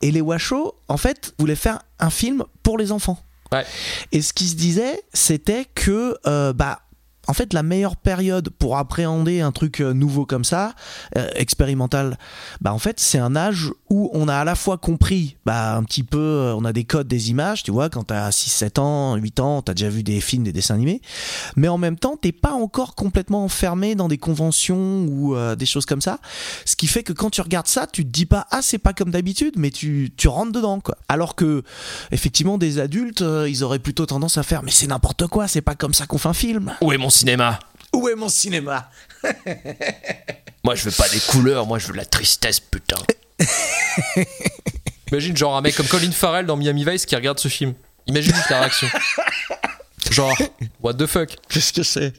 Et les Washoe, en fait, voulaient faire un film pour les enfants. Ouais. Et ce qui se disait, c'était que, euh, bah, en fait, la meilleure période pour appréhender un truc euh, nouveau comme ça, euh, expérimental, bah, en fait, c'est un âge où on a à la fois compris, bah, un petit peu, euh, on a des codes, des images, tu vois, quand t'as 6, 7 ans, 8 ans, t'as déjà vu des films, des dessins animés, mais en même temps, t'es pas encore complètement enfermé dans des conventions ou euh, des choses comme ça. Ce qui fait que quand tu regardes ça, tu te dis pas, ah, c'est pas comme d'habitude, mais tu, tu rentres dedans, quoi. Alors que, effectivement, des adultes, euh, ils auraient plutôt tendance à faire, mais c'est n'importe quoi, c'est pas comme ça qu'on fait un film. Cinéma Où est mon cinéma Moi, je veux pas des couleurs, moi, je veux la tristesse, putain. Imagine, genre, un mec comme Colin Farrell dans Miami Vice qui regarde ce film. Imagine juste la réaction. Genre, what the fuck Qu'est-ce que c'est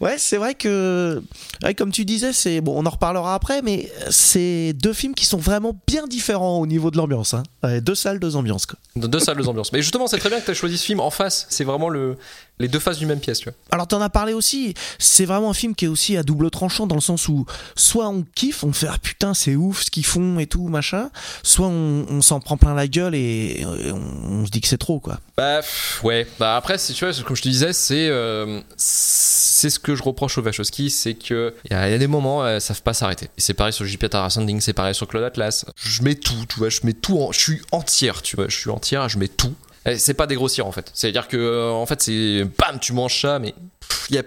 Ouais, c'est vrai que, ouais, comme tu disais, c'est bon, on en reparlera après, mais c'est deux films qui sont vraiment bien différents au niveau de l'ambiance. Hein. Ouais, deux salles, deux ambiances. Quoi. Dans deux salles, deux ambiances. Mais justement, c'est très bien que tu as choisi ce film en face. C'est vraiment le, les deux faces d'une même pièce, tu vois. Alors t'en as parlé aussi, c'est vraiment un film qui est aussi à double tranchant dans le sens où soit on kiffe, on fait ah putain c'est ouf ce qu'ils font et tout machin, soit on, on s'en prend plein la gueule et, et on, on se dit que c'est trop quoi. Bah ouais, bah après si tu vois, comme je te disais, c'est euh, c'est ce que je reproche aux Wachowski, c'est que il y, a il y a des moments, elles savent pas s'arrêter. Et c'est pareil sur JP Tarasanding, c'est pareil sur Claude Atlas. Je mets tout, tu vois, je mets tout, en, je suis entière, tu vois, je suis entière, je mets tout. Et C'est pas dégrossir en fait. C'est-à-dire que euh, en fait c'est bam, tu manges ça, mais pff, y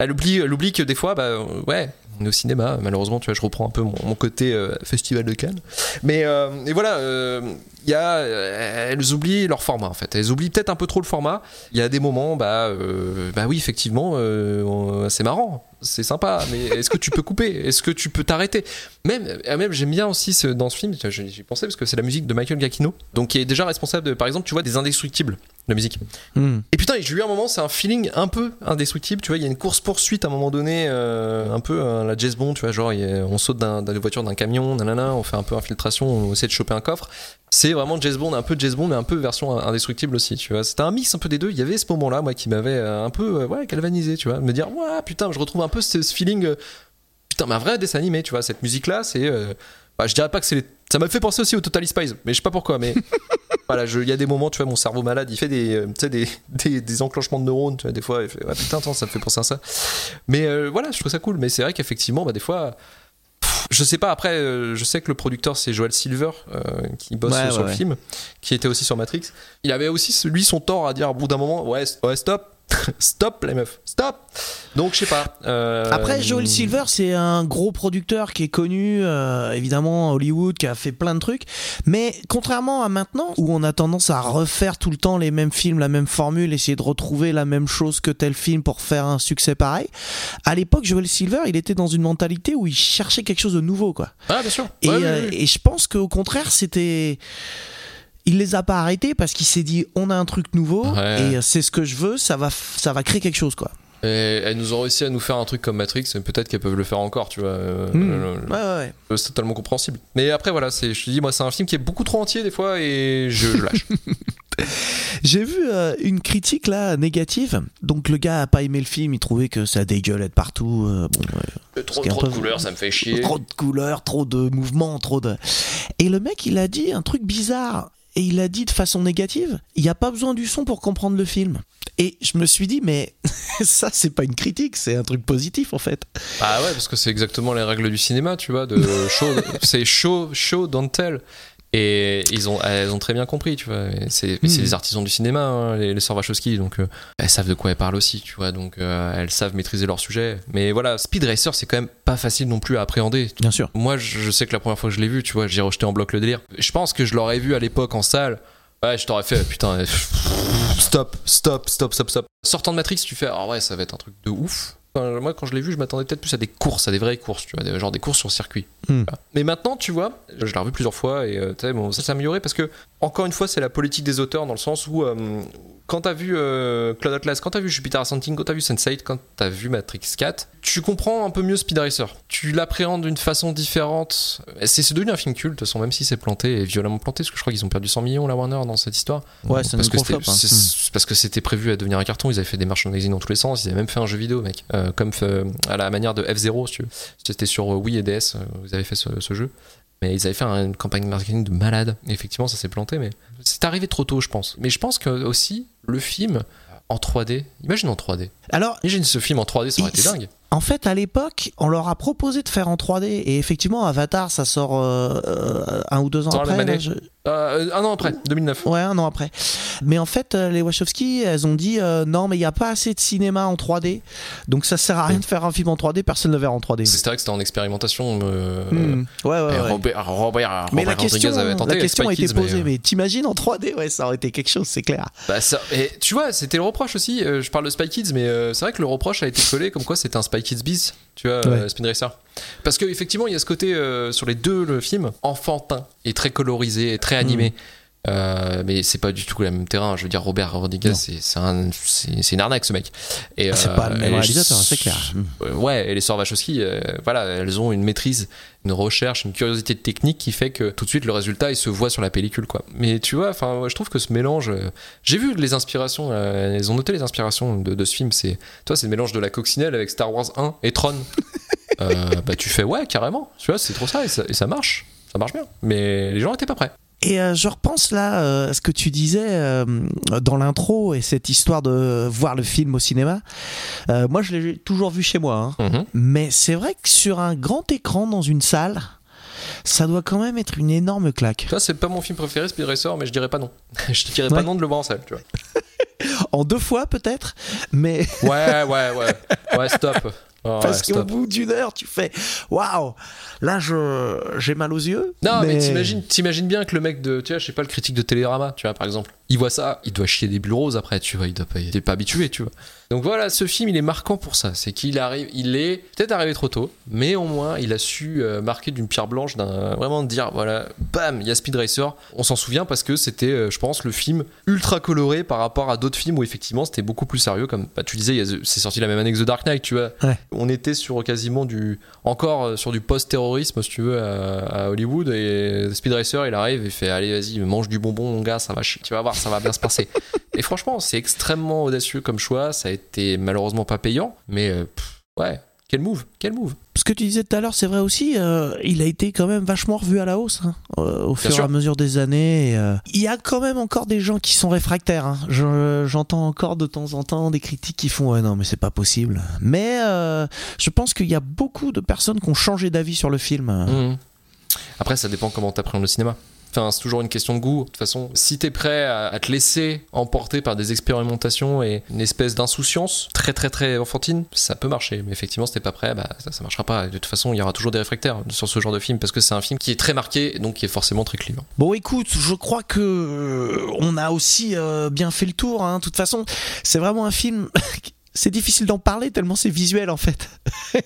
elle oublie, que des fois, bah euh, ouais, on est au cinéma. Malheureusement, tu vois, je reprends un peu mon, côté euh, festival de Cannes. Mais voilà, il y a, euh, elles oublient leur format en fait. Elles oublient peut-être un peu trop le format. Il y a des moments, bah, euh, bah oui, effectivement, euh, c'est marrant, c'est sympa. Mais est-ce que tu peux couper? Est-ce que tu peux t'arrêter? Même, même j'aime bien aussi ce- dans ce film. J'y pensais parce que c'est la musique de Michael Giacchino, donc qui est déjà responsable de, par exemple, tu vois, des Indestructibles. la musique. Hmm. Et putain, j'ai eu un moment, c'est un feeling un peu indestructible, tu vois, il y a une course-poursuite à un moment donné, euh, un peu la James Bond, tu vois, genre a- on saute d'un- d'une voiture, d'un camion, nanana, on fait un peu infiltration, on essaie de choper un coffre. C'est vraiment James Bond, un peu James Bond, mais un peu version indestructible aussi, tu vois. C'était un mix un peu des deux, il y avait ce moment-là, moi, qui m'avait euh, un peu, euh, ouais, galvanisé, tu vois, me dire, ouais, putain, je retrouve un peu ce, ce feeling, euh, putain, mais un vrai dessin animé, tu vois, cette musique-là, c'est... euh, bah, je dirais pas que c'est les- ça m'a fait penser aussi au Total Spies mais je sais pas pourquoi mais voilà il y a des moments tu vois mon cerveau malade il fait des euh, des, des, des enclenchements de neurones tu vois des fois il fait, ah, putain attends ça me fait penser à ça. Mais euh, voilà je trouve ça cool. Mais c'est vrai qu'effectivement bah, des fois je sais pas après euh, je sais que le producteur c'est Joel Silver euh, qui bosse Ouais, sur ouais, le film qui était aussi sur Matrix. Il avait aussi lui son tort à dire au bout d'un moment ouais, ouais stop stop les meufs stop donc je sais pas euh, Après, Joel Silver, c'est un gros producteur qui est connu, euh, évidemment, à Hollywood, qui a fait plein de trucs. Mais contrairement à maintenant, où on a tendance à refaire tout le temps les mêmes films, la même formule, essayer de retrouver la même chose que tel film pour faire un succès pareil, à l'époque, Joel Silver, il était dans une mentalité où il cherchait quelque chose de nouveau, quoi. ah bien sûr Et, Ouais, oui, euh, oui. et je pense qu'au contraire, c'était. Il les a pas arrêtés parce qu'il s'est dit on a un truc nouveau Ouais. et c'est ce que je veux, ça va, ça va créer quelque chose quoi. Et elles nous ont réussi à nous faire un truc comme Matrix, et peut-être qu'elles peuvent le faire encore, tu vois. euh, Hmm. Ouais, ouais, ouais. euh, c'est totalement compréhensible. Mais après, voilà, c'est, je te dis, moi, c'est un film qui est beaucoup trop entier des fois, et je, je lâche. J'ai vu euh, une critique là négative. Donc le gars a pas aimé le film, il trouvait que ça dégueulait de partout. euh, bon, ouais. trop, de couleurs, ça me fait chier. Trop de couleurs, trop de mouvements, trop de. Et le mec, il a dit un truc bizarre. Et il a dit de façon négative il n'y a pas besoin du son pour comprendre le film. Et je me suis dit, mais ça, c'est pas une critique, c'est un truc positif en fait. Ah ouais, parce que c'est exactement les règles du cinéma, tu vois, de show, c'est show, show, don't tell. Et ils ont, elles ont très bien compris, tu vois. C'est Mhm. les artisans du cinéma, hein, les, les sœurs Wachowski, donc euh, elles savent de quoi elles parlent aussi, tu vois. Donc euh, elles savent maîtriser leur sujet. Mais voilà, Speed Racer, c'est quand même pas facile non plus à appréhender. Bien sûr. Moi, je sais que la première fois que je l'ai vu, tu vois, j'ai rejeté en bloc le délire. Je pense que je l'aurais vu à l'époque en salle. Ouais, je t'aurais fait, putain, euh, stop, stop, stop, stop, stop. Sortant de Matrix, tu fais, ah ouais, ça va être un truc de ouf. Enfin, moi, quand je l'ai vu, je m'attendais peut-être plus à des courses, à des vraies courses, tu vois, des- genre des courses sur circuit. Hmm. Voilà. Mais maintenant, tu vois, je l'ai revu plusieurs fois et euh, bon, ça s'est amélioré parce que, encore une fois, c'est la politique des auteurs dans le sens où, euh, quand t'as vu euh, Cloud Atlas, quand t'as vu Jupiter Ascending, quand t'as vu Sense8, quand t'as vu Matrix 4, tu comprends un peu mieux Speed Racer. Tu l'appréhendes d'une façon différente. C'est c'est devenu un film culte, de toute façon, même si c'est planté et violemment planté, parce que je crois qu'ils ont perdu 100 millions, la Warner, dans cette histoire. Ouais, c'est un parce flop, hein. c'est- c'est parce que c'était prévu à devenir un carton. Ils avaient fait des merchandising dans tous les sens. Ils avaient même fait un jeu vidéo, mec, Euh, comme euh, à la manière de F0, si tu veux. C'était sur Wii et DS. Vous avez fait ce, ce jeu. Mais ils avaient fait un- une campagne marketing de malade. Et effectivement, ça s'est planté, mais c'est arrivé trop tôt, je pense. Mais je pense que aussi le film en 3D. Imagine en 3D. Alors, Imagine ce film en 3D, ça aurait été dingue. En fait, à l'époque, on leur a proposé de faire en 3D et effectivement, Avatar, ça sort euh, euh, un ou deux ans après. là, je- Euh, un an après, 2009. Ouais, un an après. Mais en fait, euh, les Wachowski, elles ont dit euh, non, mais il n'y a pas assez de cinéma en 3D, donc ça sert à rien de faire un film en 3D. Personne ne le verra en 3D. C'est vrai que c'était en expérimentation. euh, Hmm. Ouais, ouais, et ouais. Robert, Robert, Mais la Robert question, tenté la question a été Kids, posée. mais, Mais, t'imagines en 3D Ouais, ça aurait été quelque chose, c'est clair. Bah ça, et tu vois, c'était le reproche aussi. je parle de Spy Kids, mais c'est vrai que le reproche a été collé comme quoi c'était un Spy Kids bis, tu vois, Ouais. euh, Spin Racer. Parce qu'effectivement, il y a ce côté euh, sur les deux le film enfantin et très colorisé et très animé. Mm. Euh, mais c'est pas du tout le même terrain. Je veux dire, Robert Rodriguez, c'est un- une arnaque ce mec. Et, Ah, c'est euh, pas le même et réalisateur, c'est clair. euh, Ouais, et les sœurs Wachowski, euh, voilà, elles ont une maîtrise, une recherche, une curiosité technique qui fait que tout de suite le résultat il se voit sur la pellicule quoi. Mais tu vois, enfin, je trouve que ce mélange, euh, j'ai vu les inspirations, euh, ils ont noté les inspirations de, de ce film. C'est, toi, c'est le mélange de la coccinelle avec Star Wars 1 et Tron. Euh, bah tu fais ouais carrément, tu vois, c'est trop ça et, ça et ça marche, ça marche bien. Mais les gens étaient pas prêts. Et euh, je repense là euh, à ce que tu disais euh, dans l'intro et cette histoire de voir le film au cinéma. Euh, moi, je l'ai toujours vu chez moi. hein. Mhm. Mais c'est vrai que sur un grand écran dans une salle, ça doit quand même être une énorme claque. Ça c'est pas mon film préféré, Speed Racer, mais je dirais pas non. je dirais pas non de le voir en salle, tu vois. En deux fois peut-être, mais Ouais, ouais, ouais, ouais, stop. Parce qu'au bout d'une heure, tu fais waouh, là je j'ai mal aux yeux. Non, mais, t'imagines, t'imagines bien que le mec de, tu vois, je sais pas, le critique de Télérama, tu vois, par exemple, il voit ça, il doit chier des bulles roses après, tu vois, il doit pas, il est pas habitué, tu vois. Donc voilà, ce film, il est marquant pour ça. C'est qu'il arrive, il est peut-être arrivé trop tôt, mais au moins, il a su euh, marquer d'une pierre blanche, d'un, vraiment de dire, voilà, bam, il y a Speed Racer. On s'en souvient parce que c'était, euh, je pense, le film ultra coloré par rapport à d'autres films où effectivement c'était beaucoup plus sérieux. Comme bah, tu disais, c'est sorti la même année que The Dark Knight, tu vois. Ouais. On était sur quasiment du, encore euh, sur du post-terrorisme, si tu veux, à, à Hollywood. Et Speed Racer, il arrive et fait, allez, vas-y, mange du bonbon, mon gars, ça va, chier. tu vas voir, ça va bien se passer. Et franchement, c'est extrêmement audacieux comme choix. Ça a été malheureusement pas payant, mais euh, pff, ouais, quel move, quel move. Ce que tu disais tout à l'heure, c'est vrai aussi, euh, il a été quand même vachement revu à la hausse hein, euh, au fur et à mesure des années. et, euh, il y a quand même encore des gens qui sont réfractaires. hein. Je- J'entends encore de temps en temps des critiques qui font ouais non mais c'est pas possible. Mais je pense qu'il y a beaucoup de personnes qui ont changé d'avis sur le film. Mhm. Après, ça dépend comment t'appréhendes le cinéma. Enfin, c'est toujours une question de goût. De toute façon, si t'es prêt à, te laisser emporter par des expérimentations et une espèce d'insouciance très très très enfantine, ça peut marcher. Mais effectivement, si t'es pas prêt, bah, ça, marchera pas. De toute façon, il y aura toujours des réfractaires sur ce genre de film parce que c'est un film qui est très marqué et donc qui est forcément très clivant. Bon, écoute, je crois que euh, on a aussi euh, bien fait le tour. hein. De toute façon, c'est vraiment un film. C'est difficile d'en parler tellement c'est visuel en fait.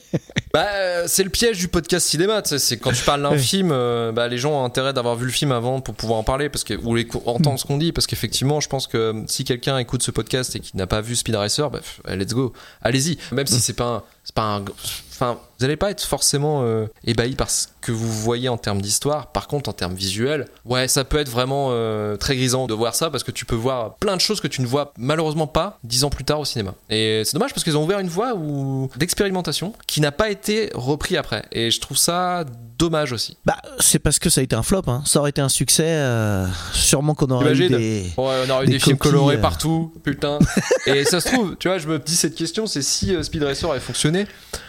Bah, euh, c'est le piège du podcast cinéma. C'est quand tu parles d'un Oui. film, euh, bah, les gens ont intérêt d'avoir vu le film avant pour pouvoir en parler, parce que ou les, entendre ce qu'on dit, parce qu'effectivement, je pense que euh, si quelqu'un écoute ce podcast et qui n'a pas vu Speed Racer, bah, let's go, allez-y. Même si c'est pas, un, c'est pas un, enfin, vous allez pas être forcément euh, ébahi par ce que vous voyez en termes d'histoire. Par contre, en termes visuels, ouais, ça peut être vraiment euh, très grisant de voir ça, parce que tu peux voir plein de choses que tu ne vois malheureusement pas dix ans plus tard au cinéma. Et c'est dommage parce qu'ils ont ouvert une voie où d'expérimentation qui n'a pas été repris après. Et je trouve ça dommage aussi. Bah, c'est parce que ça a été un flop. hein. Ça aurait été un succès. euh, sûrement qu'on aurait eu Imagine. des. Ouais, on aurait eu Des des, films colorés euh. partout, putain. Et ça se trouve, tu vois, je me dis cette question, c'est si Speed Racer avait fonctionné,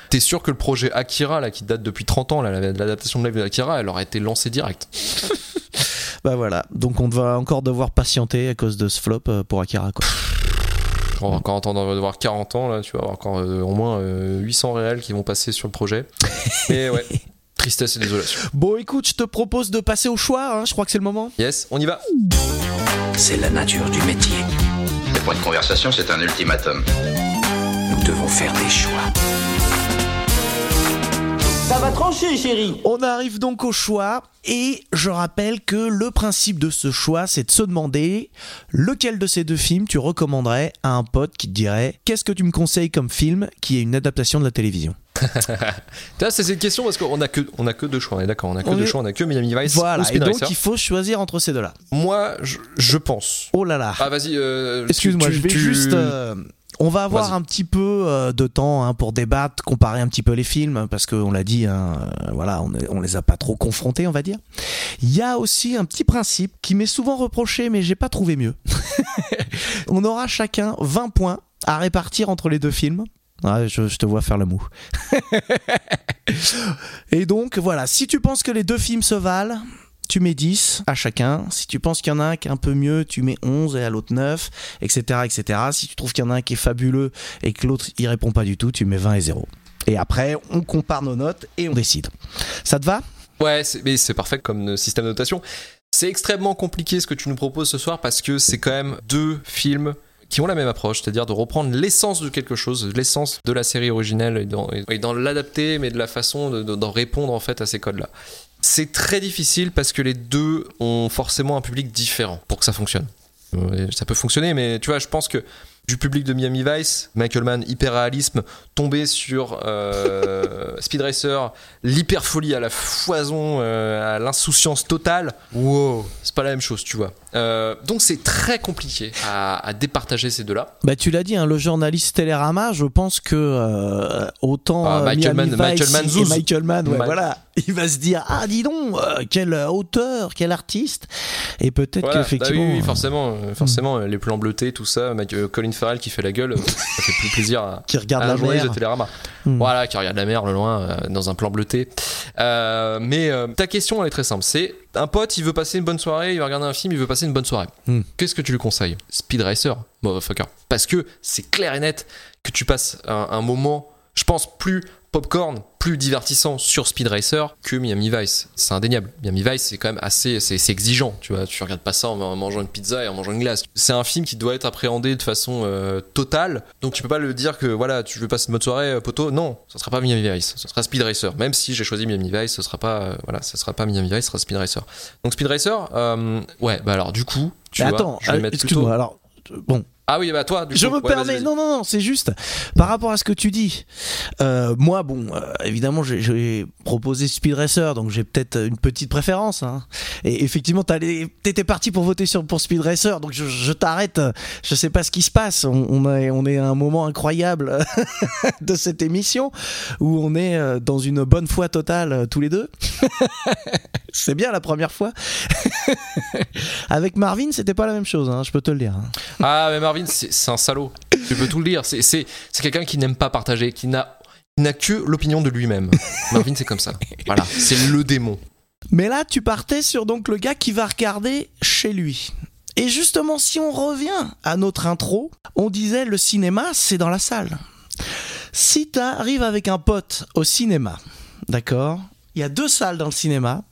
t'es sûr que le projet Akira, là, qui date depuis 30 ans, là, de live de Akira, elle aurait été lancée direct. Bah voilà. Donc on va encore devoir patienter à cause de ce flop euh, pour Akira. Quoi. On va encore entendre devoir 40 ans, là, tu vas avoir encore euh, au moins euh, 800 réels qui vont passer sur le projet. Mais ouais, tristesse et désolation. Bon, écoute, je te propose de passer au choix. hein. Je crois que c'est le moment. Yes, on y va. C'est la nature du métier. C'est pas une conversation, c'est un ultimatum. Nous devons faire des choix. Ça va trancher, chérie. On arrive donc au choix et je rappelle que le principe de ce choix c'est de se demander lequel de ces deux films tu recommanderais à un pote qui te dirait qu'est-ce que tu me conseilles comme film qui est une adaptation de la télévision? C'est cette question parce qu'on a que, on a que deux choix, on est d'accord, on a que On deux est- choix, on a que Miami Vice Voilà, ou et donc il faut choisir entre ces deux-là. Moi, je, je pense. Oh là là. Ah, vas-y. euh, Excuse-moi, tu- je vais tu- juste. euh, on va avoir un petit peu euh, de temps hein, pour débattre, comparer un petit peu les films, parce qu'on l'a dit, hein, euh, voilà, on, on les a pas trop confrontés, on va dire. Il y a aussi un petit principe qui m'est souvent reproché, mais j'ai pas trouvé mieux. on aura chacun 20 points à répartir entre les deux films. Ouais, je, je te vois faire le mou. Et donc, voilà, si tu penses que les deux films se valent, tu mets 10 à chacun. Si tu penses qu'il y en a un qui est un peu mieux, tu mets 11 et à l'autre 9, etc., etc. Si tu trouves qu'il y en a un qui est fabuleux et que l'autre il répond pas du tout, tu mets 20 et 0. Et après, on compare nos notes et on décide. Ça te va? Ouais, mais c'est parfait comme euh, système de notation. C'est extrêmement compliqué ce que tu nous proposes ce soir parce que c'est quand même deux films qui ont la même approche, c'est-à-dire de reprendre l'essence de quelque chose, l'essence de la série originelle et dans l'adapter, mais de la façon de- de- d'en répondre en fait à ces codes-là. C'est très difficile parce que les deux ont forcément un public différent pour que ça fonctionne. Euh, Ça peut fonctionner, mais tu vois, je pense que du public de Miami Vice, Michael Mann, hyper réalisme, tomber sur euh, Speed Racer, l'hyper folie à la foison, euh, à l'insouciance totale, wow, c'est pas la même chose, tu vois. Euh, donc c'est très compliqué à, à départager ces deux-là. Bah tu l'as dit, hein, le journaliste Télérama, je pense que euh, autant Ah, euh, Michael Miami Vice Michael Mann et Zouz. Michael Mann, ouais, Ma- voilà, il va se dire ah dis donc euh, quel auteur, quel artiste, et peut-être Voilà. Bah qu'effectivement. oui, oui, forcément, forcément, les plans bleutés, tout ça, Colin Farrell qui fait la gueule, ça fait plus plaisir à, qui regarde à la un journaliste mer. de Télérama. Hmm. Voilà, qui regarde la mer le loin dans un plan bleuté. Mais ta question, elle est très simple. C'est un pote, il veut passer une bonne soirée, il va regarder un film, il veut passer une bonne soirée. Hmm. Qu'est-ce que tu lui conseilles? Speed Racer, motherfucker. Parce que c'est clair et net que tu passes un, un moment, je pense, plus popcorn, plus divertissant sur Speed Racer que Miami Vice. C'est indéniable. Miami Vice, c'est quand même assez, c'est c'est exigeant, tu vois. Tu regardes pas ça en mangeant une pizza et en mangeant une glace. C'est un film qui doit être appréhendé de façon euh, totale. Donc tu peux pas le dire que voilà, tu veux passer une bonne soirée, euh, poteau. Non, ça sera pas Miami Vice, ce sera Speed Racer. Même si j'ai choisi Miami Vice, ce sera pas, euh, voilà, ça sera pas Miami Vice, ce sera Speed Racer. Donc Speed Racer, euh, ouais, bah alors du coup, tu vois, attends, je vais mettre plutôt. alors. Bon, Ah oui, bah toi, du je coup, me ouais, vas-y, permets. vas-y. Non, non, non, c'est juste par rapport à ce que tu dis. Euh, moi, bon, euh, évidemment, j'ai- j'ai proposé Speed Racer, donc j'ai peut-être une petite préférence. hein. Et effectivement, t'allais- t'étais parti pour voter sur pour Speed Racer, donc je, je t'arrête. Je sais pas ce qui se passe. On, on est, on est à un moment incroyable de cette émission où on est euh, dans une bonne foi totale euh, tous les deux. c'est bien la première fois. Avec Marvin, c'était pas la même chose, hein, je peux te le dire. hein. Ah, mais Marvin, c'est c'est un salaud. Tu peux tout le dire. C'est- quelqu'un qui n'aime pas partager, qui n'a que l'opinion de lui-même. Marvin, c'est comme ça. Voilà, c'est le démon. Mais là, tu partais sur donc le gars qui va regarder chez lui. Et justement, si on revient à notre intro, on disait le cinéma, c'est dans la salle. Si tu arrives avec un pote au cinéma, d'accord Il y a deux salles dans le cinéma.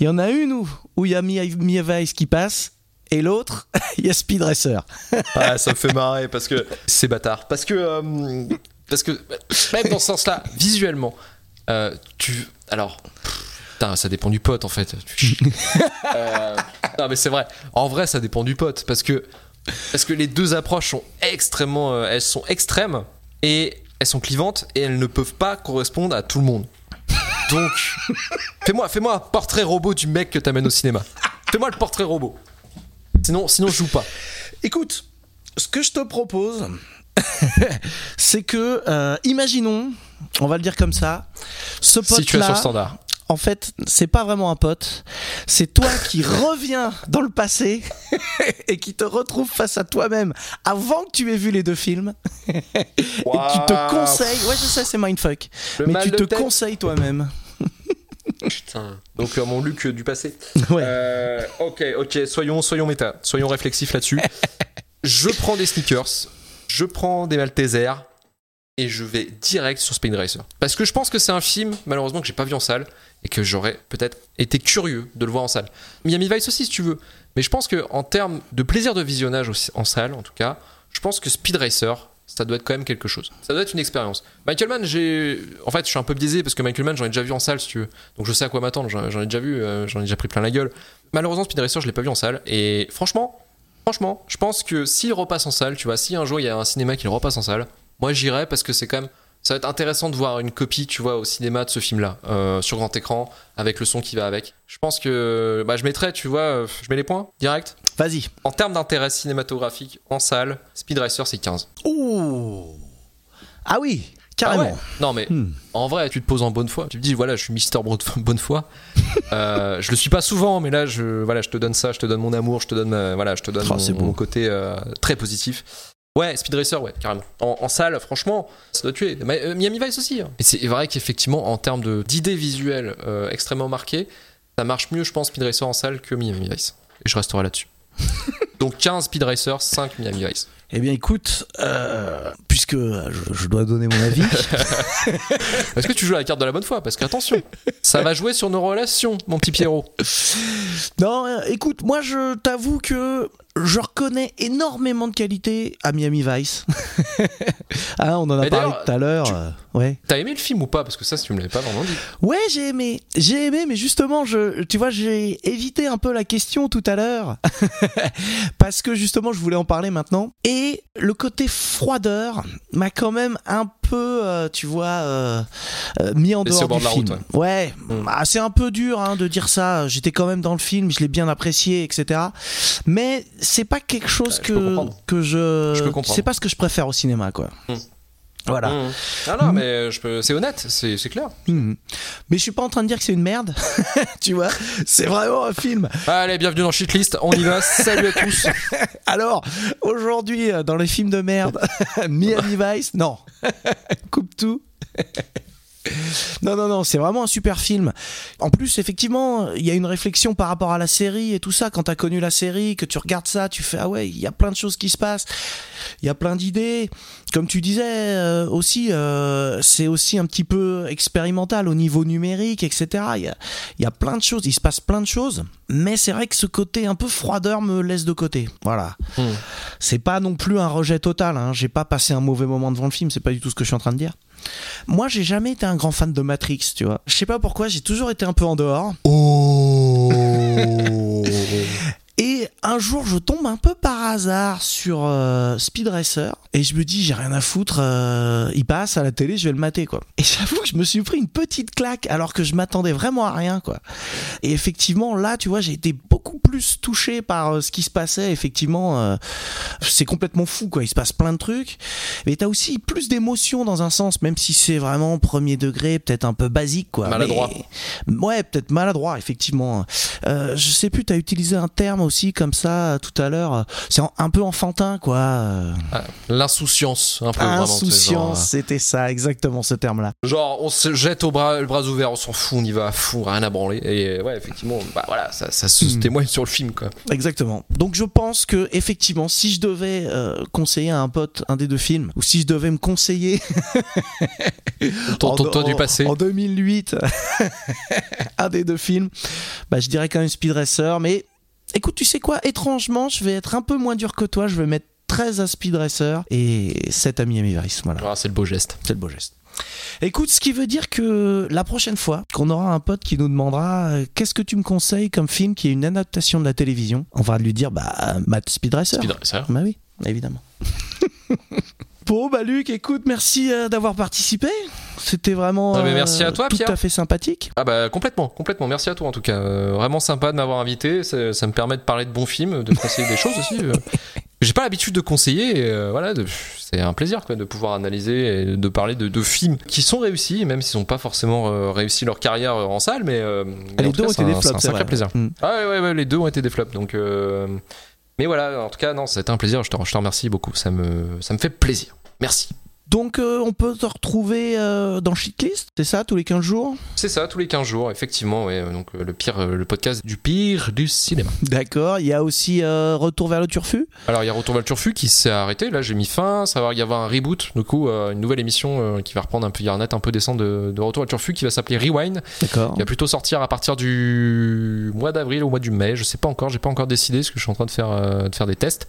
Il y en a une où il y a Mia Weiss qui passe, et l'autre, il y a Speed Racer. Ah, ça me fait marrer parce que c'est bâtard. Parce que. euh, parce que. Même dans ce sens-là, visuellement, euh, tu. Alors. Putain, ça dépend du pote en fait. Euh, non, mais c'est vrai. En vrai, ça dépend du pote. Parce que. Parce que les deux approches sont extrêmement. euh, elles sont extrêmes et elles sont clivantes et elles ne peuvent pas correspondre à tout le monde. Donc. Fais-moi fais un portrait robot du mec que t'amènes au cinéma. Fais-moi le portrait robot. Sinon, sinon je joue pas. Écoute, ce que je te propose, c'est que, euh, imaginons, on va le dire comme ça, ce Situation pote-là, standard. en fait, c'est pas vraiment un pote, c'est toi qui reviens dans le passé et qui te retrouve face à toi-même avant que tu aies vu les deux films et tu te conseilles, ouais je sais c'est mindfuck, Le mais tu te tête. conseilles toi-même. Putain. Donc euh, mon Luc du passé. Ouais. Euh, ok, ok, soyons, soyons méta, soyons réflexifs là-dessus. je prends des sneakers, je prends des Maltesers et je vais direct sur Speed Racer. Parce que je pense que c'est un film, malheureusement, que j'ai pas vu en salle et que j'aurais peut-être été curieux de le voir en salle. Miami Vice aussi, si tu veux. Mais je pense que en termes de plaisir de visionnage aussi- en salle, en tout cas, je pense que Speed Racer, ça doit être quand même quelque chose. Ça doit être une expérience. Michael Mann, j'ai. En fait, je suis un peu biaisé parce que Michael Mann, j'en ai déjà vu en salle, si tu veux. Donc je sais à quoi m'attendre, j'en ai déjà vu, euh, j'en ai déjà pris plein la gueule. Malheureusement, Speed Racer, je l'ai pas vu en salle. Et franchement, franchement, je pense que s'il repasse en salle, tu vois, si un jour il y a un cinéma qui repasse en salle, moi j'irai parce que c'est quand même. Ça va être intéressant de voir une copie, tu vois, au cinéma de ce film-là, euh, sur grand écran, avec le son qui va avec. Je pense que. Bah, je mettrais, tu vois, euh, je mets les points, direct. Vas-y. En termes d'intérêt cinématographique en salle, Speed Racer c'est 15. Ouh. Ah oui, Ah carrément. ouais. Non mais Hmm. en vrai, tu te poses en bonne foi. Tu te dis voilà, je suis Mister bonne foi. Euh, je le suis pas souvent, mais là, je voilà, je te donne ça, je te donne mon amour, je te donne ma- voilà, je te donne Oh, mon côté euh, très positif. Ouais, Speed Racer, ouais, carrément. En, en salle, franchement, ça doit tuer. Mais, euh, Miami Vice aussi. hein. Et c'est vrai qu'effectivement, en termes d'idées visuelles euh, extrêmement marquées, ça marche mieux, je pense, Speed Racer en salle que Miami Vice. Et je resterai là-dessus. Donc 15 Speed Racer, 5 Miami Vice. Eh bien écoute, euh, puisque je, je dois donner mon avis, Est-ce que tu joues à la carte de la bonne foi Parce qu'attention, ça va jouer sur nos relations, mon petit Pierrot. Non, écoute, moi je t'avoue que je reconnais énormément de qualité à Miami Vice. ah, on en a parlé tout à l'heure. tu- euh, ouais. T'as aimé le film ou pas? Parce que ça, si tu me l'avais pas vraiment dit. Ouais, j'ai aimé. J'ai aimé, mais justement, je, tu vois, j'ai évité un peu la question tout à l'heure. Parce que justement, je voulais en parler maintenant. Et le côté froideur m'a quand même un peu, euh, tu vois, euh, euh, mis en dehors du de la film. route, ouais, Mm. Ah, c'est un peu dur hein, de dire ça. J'étais quand même dans le film, je l'ai bien apprécié, etc. Mais c'est pas quelque chose Ouais, je que, que je. Je peux comprendre. c'est pas ce que je préfère au cinéma, quoi. Mm. Voilà. Mmh. Ah non, mais je peux... c'est honnête, c'est c'est clair. Mhm. Mais je suis pas en train de dire que c'est une merde, tu vois. C'est vraiment un film. Allez, bienvenue dans Shitlist, on y va. Salut à tous. Alors, aujourd'hui, euh, dans les films de merde, Miami Vice, non. Coupe tout. Non, non, non, c'est vraiment un super film. En plus, effectivement, il y a une réflexion par rapport à la série et tout ça. Quand t'as connu la série, que tu regardes ça, tu fais ah ouais, il y a plein de choses qui se passent, il y a plein d'idées. Comme tu disais euh, aussi, euh, c'est aussi un petit peu expérimental au niveau numérique, etc. Il y a, il y a plein de choses, il se passe plein de choses. Mais c'est vrai que ce côté un peu froideur me laisse de côté. Voilà. Hmm. C'est pas non plus un rejet total. Hein. J'ai pas passé un mauvais moment devant le film. C'est pas du tout ce que je suis en train de dire. Moi, j'ai jamais été un grand fan de Matrix, tu vois. Je sais pas pourquoi, j'ai toujours été un peu en dehors. Et un jour, je tombe un peu par hasard sur euh, Speed Racer et je me dis, j'ai rien à foutre, euh, il passe à la télé, je vais le mater, quoi. Et j'avoue que je me suis pris une petite claque alors que je m'attendais vraiment à rien, quoi. Et effectivement, là, tu vois, j'ai été beaucoup plus touché par euh, ce qui se passait. Effectivement, euh, c'est complètement fou, quoi. Il se passe plein de trucs. Mais t'as aussi plus d'émotions dans un sens, même si c'est vraiment premier degré, peut-être un peu basique, quoi. Maladroit. Mais- ouais, peut-être maladroit, effectivement. Euh, je sais plus, t'as utilisé un terme aussi comme ça euh, tout à l'heure. C'est en- un peu enfantin, quoi. Euh, Ah, L'insouciance, un peu Insouciance, c'était ça, exactement ce terme-là. Genre, on se jette au bras, le bras ouvert, on s'en fout, on y va à fond, rien à branler. Et ouais, effectivement, bah voilà, ça, ça se Hmm. témoigne sur le film, quoi. Exactement. Donc je pense que effectivement, si je devais euh, conseiller à un pote un des deux films, ou si je devais me conseiller Ton, en, ton- toi du en- passé. en 2008 un des deux films, bah je dirais quand même Speed Racer. Mais écoute, tu sais quoi Étrangement, je vais être un peu moins dur que toi. Je vais mettre 13 à Speed Racer et 7 à Miami Vice. Voilà. Ah, c'est le beau geste. C'est le beau geste. Écoute, ce qui veut dire que la prochaine fois qu'on aura un pote qui nous demandera euh, qu'est-ce que tu me conseilles comme film qui est une adaptation de la télévision, on va lui dire bah Matt Speed Racer. Speed Racer. Bah oui, évidemment. bon bah Luc, écoute, merci euh, d'avoir participé. C'était vraiment Ah, mais merci à toi, tout Pierre. à fait sympathique. Ah bah complètement, complètement. Merci à toi en tout cas. Euh, vraiment sympa de m'avoir invité. Ça, ça me permet de parler de bons films, de conseiller des choses aussi. euh. J'ai pas l'habitude de conseiller. et, euh, voilà, c'est un plaisir quoi, de pouvoir analyser et de parler de, de films qui sont réussis, même s'ils n'ont pas forcément euh, réussi leur carrière euh, en salle, mais, euh, mais les deux cas, ont été des flops, C'est un sacré vrai. plaisir. Mm. Ah ouais, ouais, ouais, les deux ont été des flops. Donc, euh, mais voilà, en tout cas, non, c'était un plaisir. Je te, remercie beaucoup. Ça me, ça me fait plaisir. Merci. Donc euh, on peut te retrouver euh, dans Shitlist, c'est ça, tous les 15 jours? C'est ça, tous les 15 jours, effectivement. Ouais, donc euh, le pire, euh, le podcast du pire du cinéma. D'accord, il y a aussi euh, Retour vers le Turfu? Alors il y a Retour vers le Turfu qui s'est arrêté, là j'ai mis fin, ça va y avoir un reboot, du coup euh, une nouvelle émission euh, qui va reprendre un peu, il y a un net un peu décent de, de Retour vers le Turfu qui va s'appeler Rewind, D'accord. qui va plutôt sortir à partir du mois d'avril ou mois du mai, je sais pas encore, j'ai pas encore décidé parce que je suis en train de faire, euh, de faire des tests,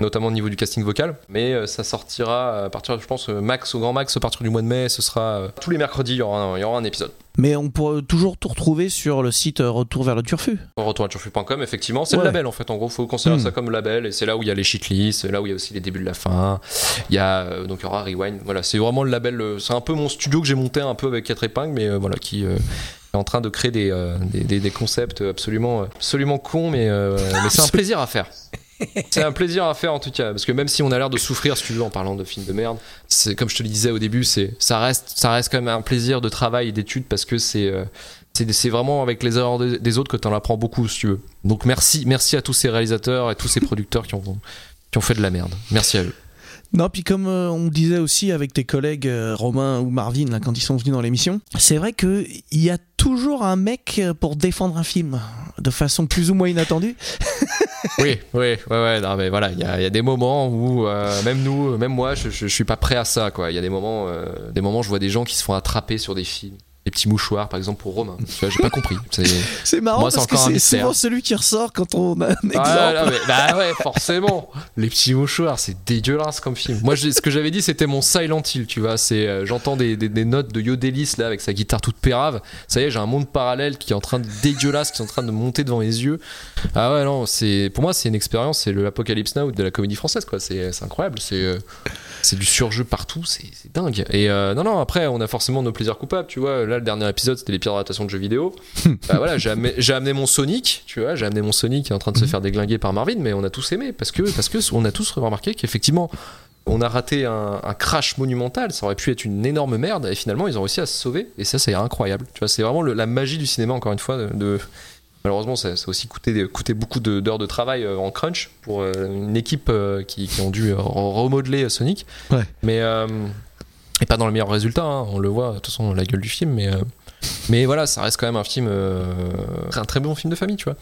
notamment au niveau du casting vocal, mais euh, ça sortira à partir, je pense, euh, max au grand max à partir du mois de mai, ce sera euh, tous les mercredis, il y aura un, il y aura un épisode. Mais on pourrait toujours tout retrouver sur le site euh, Retour vers le Turfu. Retour à turfu.com, effectivement, c'est Ouais. le label en fait. En gros, faut considérer Hmm. ça comme label et c'est là où il y a les shitlists, c'est là où il y a aussi les débuts de la fin. Il y a euh, donc il y aura Rewind. Voilà, c'est vraiment le label. euh, C'est un peu mon studio que j'ai monté un peu avec quatre épingles, mais euh, voilà qui euh, est en train de créer des, euh, des, des- des concepts absolument absolument cons, mais euh, mais c'est un plaisir à faire. C'est un plaisir à faire en tout cas, parce que même si on a l'air de souffrir, si tu veux, en parlant de films de merde, c'est comme je te le disais au début, c'est ça reste ça reste quand même un plaisir de travail et d'étude parce que c'est euh, c'est c'est vraiment avec les erreurs des autres que tu en apprends beaucoup, si tu veux. Donc merci, merci à tous ces réalisateurs et tous ces producteurs qui ont, qui ont fait de la merde. Merci à eux. Non, puis comme euh, on disait aussi avec tes collègues euh, Romain ou Marvin quand ils sont venus dans l'émission, c'est vrai que il y a toujours un mec euh, pour défendre un film de façon plus ou moins inattendue. Oui, oui, ouais, non, mais voilà, il y a, des moments où même nous, même moi, je, suis pas prêt à ça, quoi. Il y a des moments, des moments, je vois des gens qui se font attraper sur des films. Des petits mouchoirs, par exemple, pour Romain. Tu vois, j'ai pas compris. C'est- marrant Moi, parce que c'est souvent celui qui ressort quand on a un exemple. Ah, là, mais- bah ouais, forcément. Les petits mouchoirs, c'est dégueulasse comme film. Moi, ce que j'avais dit, c'était mon Silent Hill, tu vois. C'est, euh, j'entends des, des- des notes de Yodelis là avec sa guitare toute pérave. Ça y est, j'ai un monde parallèle qui est en train de dégueulasse, qui est en train de monter devant mes yeux. Ah ouais, non, c'est, pour moi, c'est une expérience, c'est le Apocalypse Now de la comédie française, quoi. C'est, incroyable. C'est, euh, c'est du surjeu partout, c'est, c'est dingue. Et euh, non, non, après, on a forcément nos plaisirs coupables, tu vois. Là, le dernier épisode, c'était les pires adaptations de jeux vidéo. bah voilà, j'ai amené, mon Sonic, tu vois, j'ai amené mon Sonic qui est en train de se faire déglinguer par Marvin, mais on a tous aimé parce que, parce que on a tous remarqué qu'effectivement, on a raté un, un crash monumental, ça aurait pu être une énorme merde, et finalement, ils ont réussi à se sauver, et ça, c'est incroyable. Tu vois, c'est vraiment le- la magie du cinéma, encore une fois, de. de- Malheureusement, ça, ça a aussi coûté, coûté beaucoup d'heures de travail euh, en crunch pour euh, une équipe euh, qui, qui ont dû re- remodeler Sonic. Ouais. Mais, euh, Pas dans le meilleur résultat, hein, on le voit, de toute façon, la gueule du film, mais, euh, mais voilà, ça reste quand même un film, euh, un très bon film de famille, tu vois.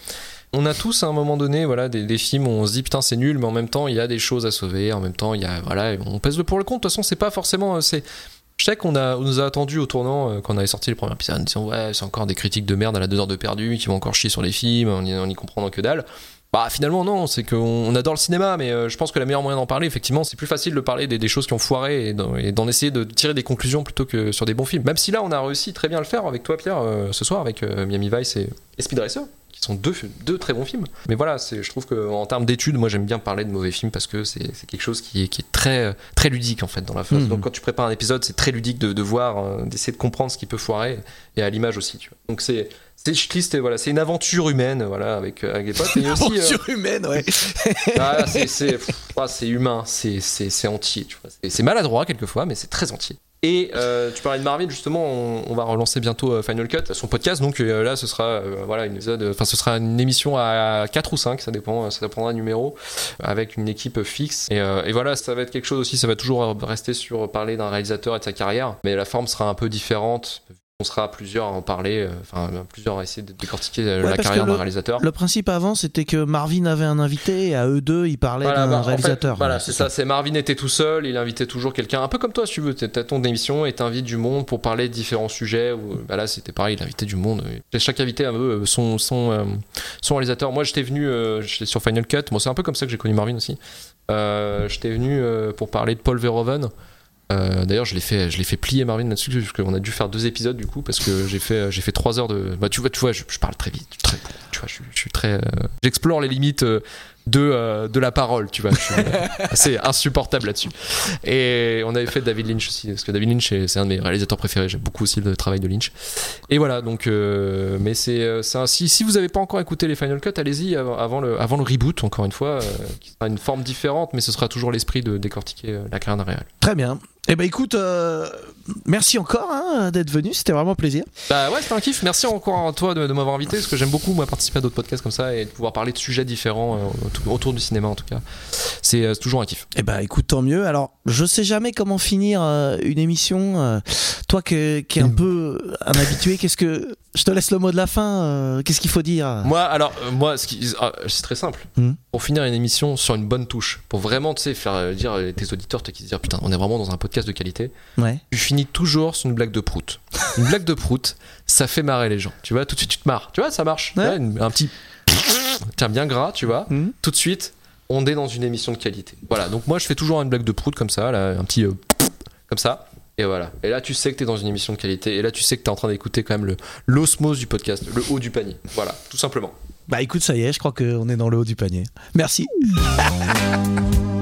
On a tous à un moment donné, voilà, des, films où on se dit putain c'est nul, mais en même temps il y a des choses à sauver, en même temps il y a, voilà, on pèse le pour le compte. De toute façon, c'est pas forcément, euh, c'est, je sais qu'on a, nous a attendu au tournant quand on avait sorti les premiers épisodes en disant ouais c'est encore des critiques de merde à la deux heures de perdu qui vont encore chier sur les films, y, on y comprend que dalle. Bah finalement non, c'est qu'on on adore le cinéma, mais euh, je pense que la meilleure moyen d'en parler, effectivement, c'est plus facile de parler des, choses qui ont foiré et d'en, et d'en essayer de tirer des conclusions plutôt que sur des bons films. Même si là on a réussi très bien à le faire avec toi Pierre euh, ce soir avec euh, Miami Vice et, et Speed Racer qui sont deux, deux très bons films. Mais voilà, c'est, je trouve qu'en termes d'études, moi j'aime bien parler de mauvais films parce que c'est, quelque chose qui est, qui est très, très ludique en fait dans la phase. Mhm. Donc quand tu prépares un épisode, c'est très ludique de, de voir, euh, d'essayer de comprendre ce qui peut foirer et à l'image aussi. Tu vois. Donc c'est, c'est et voilà, c'est une aventure humaine voilà avec, avec des potes. Aussi, euh, Aventure humaine, ouais. ah, c'est, ah, c'est humain, c'est, entier. Tu vois. C'est maladroit quelquefois, mais c'est très entier. Et euh, tu parlais de Marvin, justement, on, va relancer bientôt euh, Final Cut, son podcast. Donc euh, là, ce sera euh, voilà une épisode, enfin ce sera une émission à 4 ou 5, ça dépend, ça dépendra du numéro, avec une équipe fixe. Et, et voilà, ça va être quelque chose aussi. Ça va toujours rester sur parler d'un réalisateur et de sa carrière, mais la forme sera un peu différente. On sera plusieurs à en parler, euh, enfin plusieurs à essayer de décortiquer euh, Ouais, la carrière d'un réalisateur. Le principe avant, c'était que Marvin avait un invité et à eux deux, ils parlaient Voilà, d'un bah, en fait, réalisateur. voilà, c'est ça. C'est Marvin était tout seul, il invitait toujours quelqu'un, un peu comme toi, si tu veux. T'as ton émission et t'invites du monde pour parler de différents sujets. Bah là, c'était pareil, il invitait du monde. Chaque invité avait euh, son, son, son réalisateur. Moi, j'étais venu, j'étais sur Final Cut. C'est un peu comme ça que j'ai connu Marvin aussi. Euh, j'étais venu pour parler de Paul Verhoeven. Euh, D'ailleurs, je l'ai fait, je l'ai fait plier Marvin là-dessus parce qu'on a dû faire deux épisodes du coup parce que j'ai fait, j'ai fait trois heures de. Bah, tu vois, tu vois, je, parle très vite, très, tu vois, je, suis- très, euh, j'explore les limites euh, de euh, la parole, tu vois. Euh, assez insupportable là-dessus. Et on avait fait David Lynch aussi parce que David Lynch c'est c'est un de mes réalisateurs préférés. J'aime beaucoup aussi le travail de Lynch. Et voilà, donc, euh, mais c'est, euh, c'est si, si vous n'avez pas encore écouté les Final Cut, allez-y avant, le, avant le reboot, encore une fois, euh, qui sera une forme différente, mais ce sera toujours l'esprit de décortiquer euh, la carrière d'un réel. Très bien. Eh ben écoute, euh, merci encore hein, d'être venu, c'était vraiment un plaisir. Bah ouais, c'était un kiff. Merci encore à toi de, de m'avoir invité, parce que j'aime beaucoup moi participer à d'autres podcasts comme ça et de pouvoir parler de sujets différents euh, autour- du cinéma en tout cas. C'est euh, toujours un kiff. Eh ben écoute, tant mieux. Alors, je sais jamais comment finir euh, une émission. toi que- qui est un peu un habitué, qu'est-ce que je te laisse le mot de la fin. qu'est-ce qu'il faut dire? Moi, alors, moi, ce ah, c'est très simple. Mhm. Pour finir une émission sur une bonne touche, pour vraiment, tu sais, faire dire euh, tes auditeurs, qui se dire putain, on est vraiment dans un podcast de qualité. Ouais. Tu finis toujours sur une blague de prout. Une blague de prout, ça fait marrer les gens. Tu vois, tout de suite tu te marres. Tu vois, ça marche. Tu Ouais. un petit, tiens bien gras, tu vois. Mhm. Tout de suite, on est dans une émission de qualité. Voilà. Donc moi, je fais toujours une blague de prout comme ça, là, un petit euh, comme ça. Et voilà. Et là, tu sais que t'es dans une émission de qualité. Et là, tu sais que t'es en train d'écouter quand même le l'osmose du podcast, le haut du panier. Voilà, tout simplement. Bah écoute, ça y est, je crois qu'on est dans le haut du panier. Merci.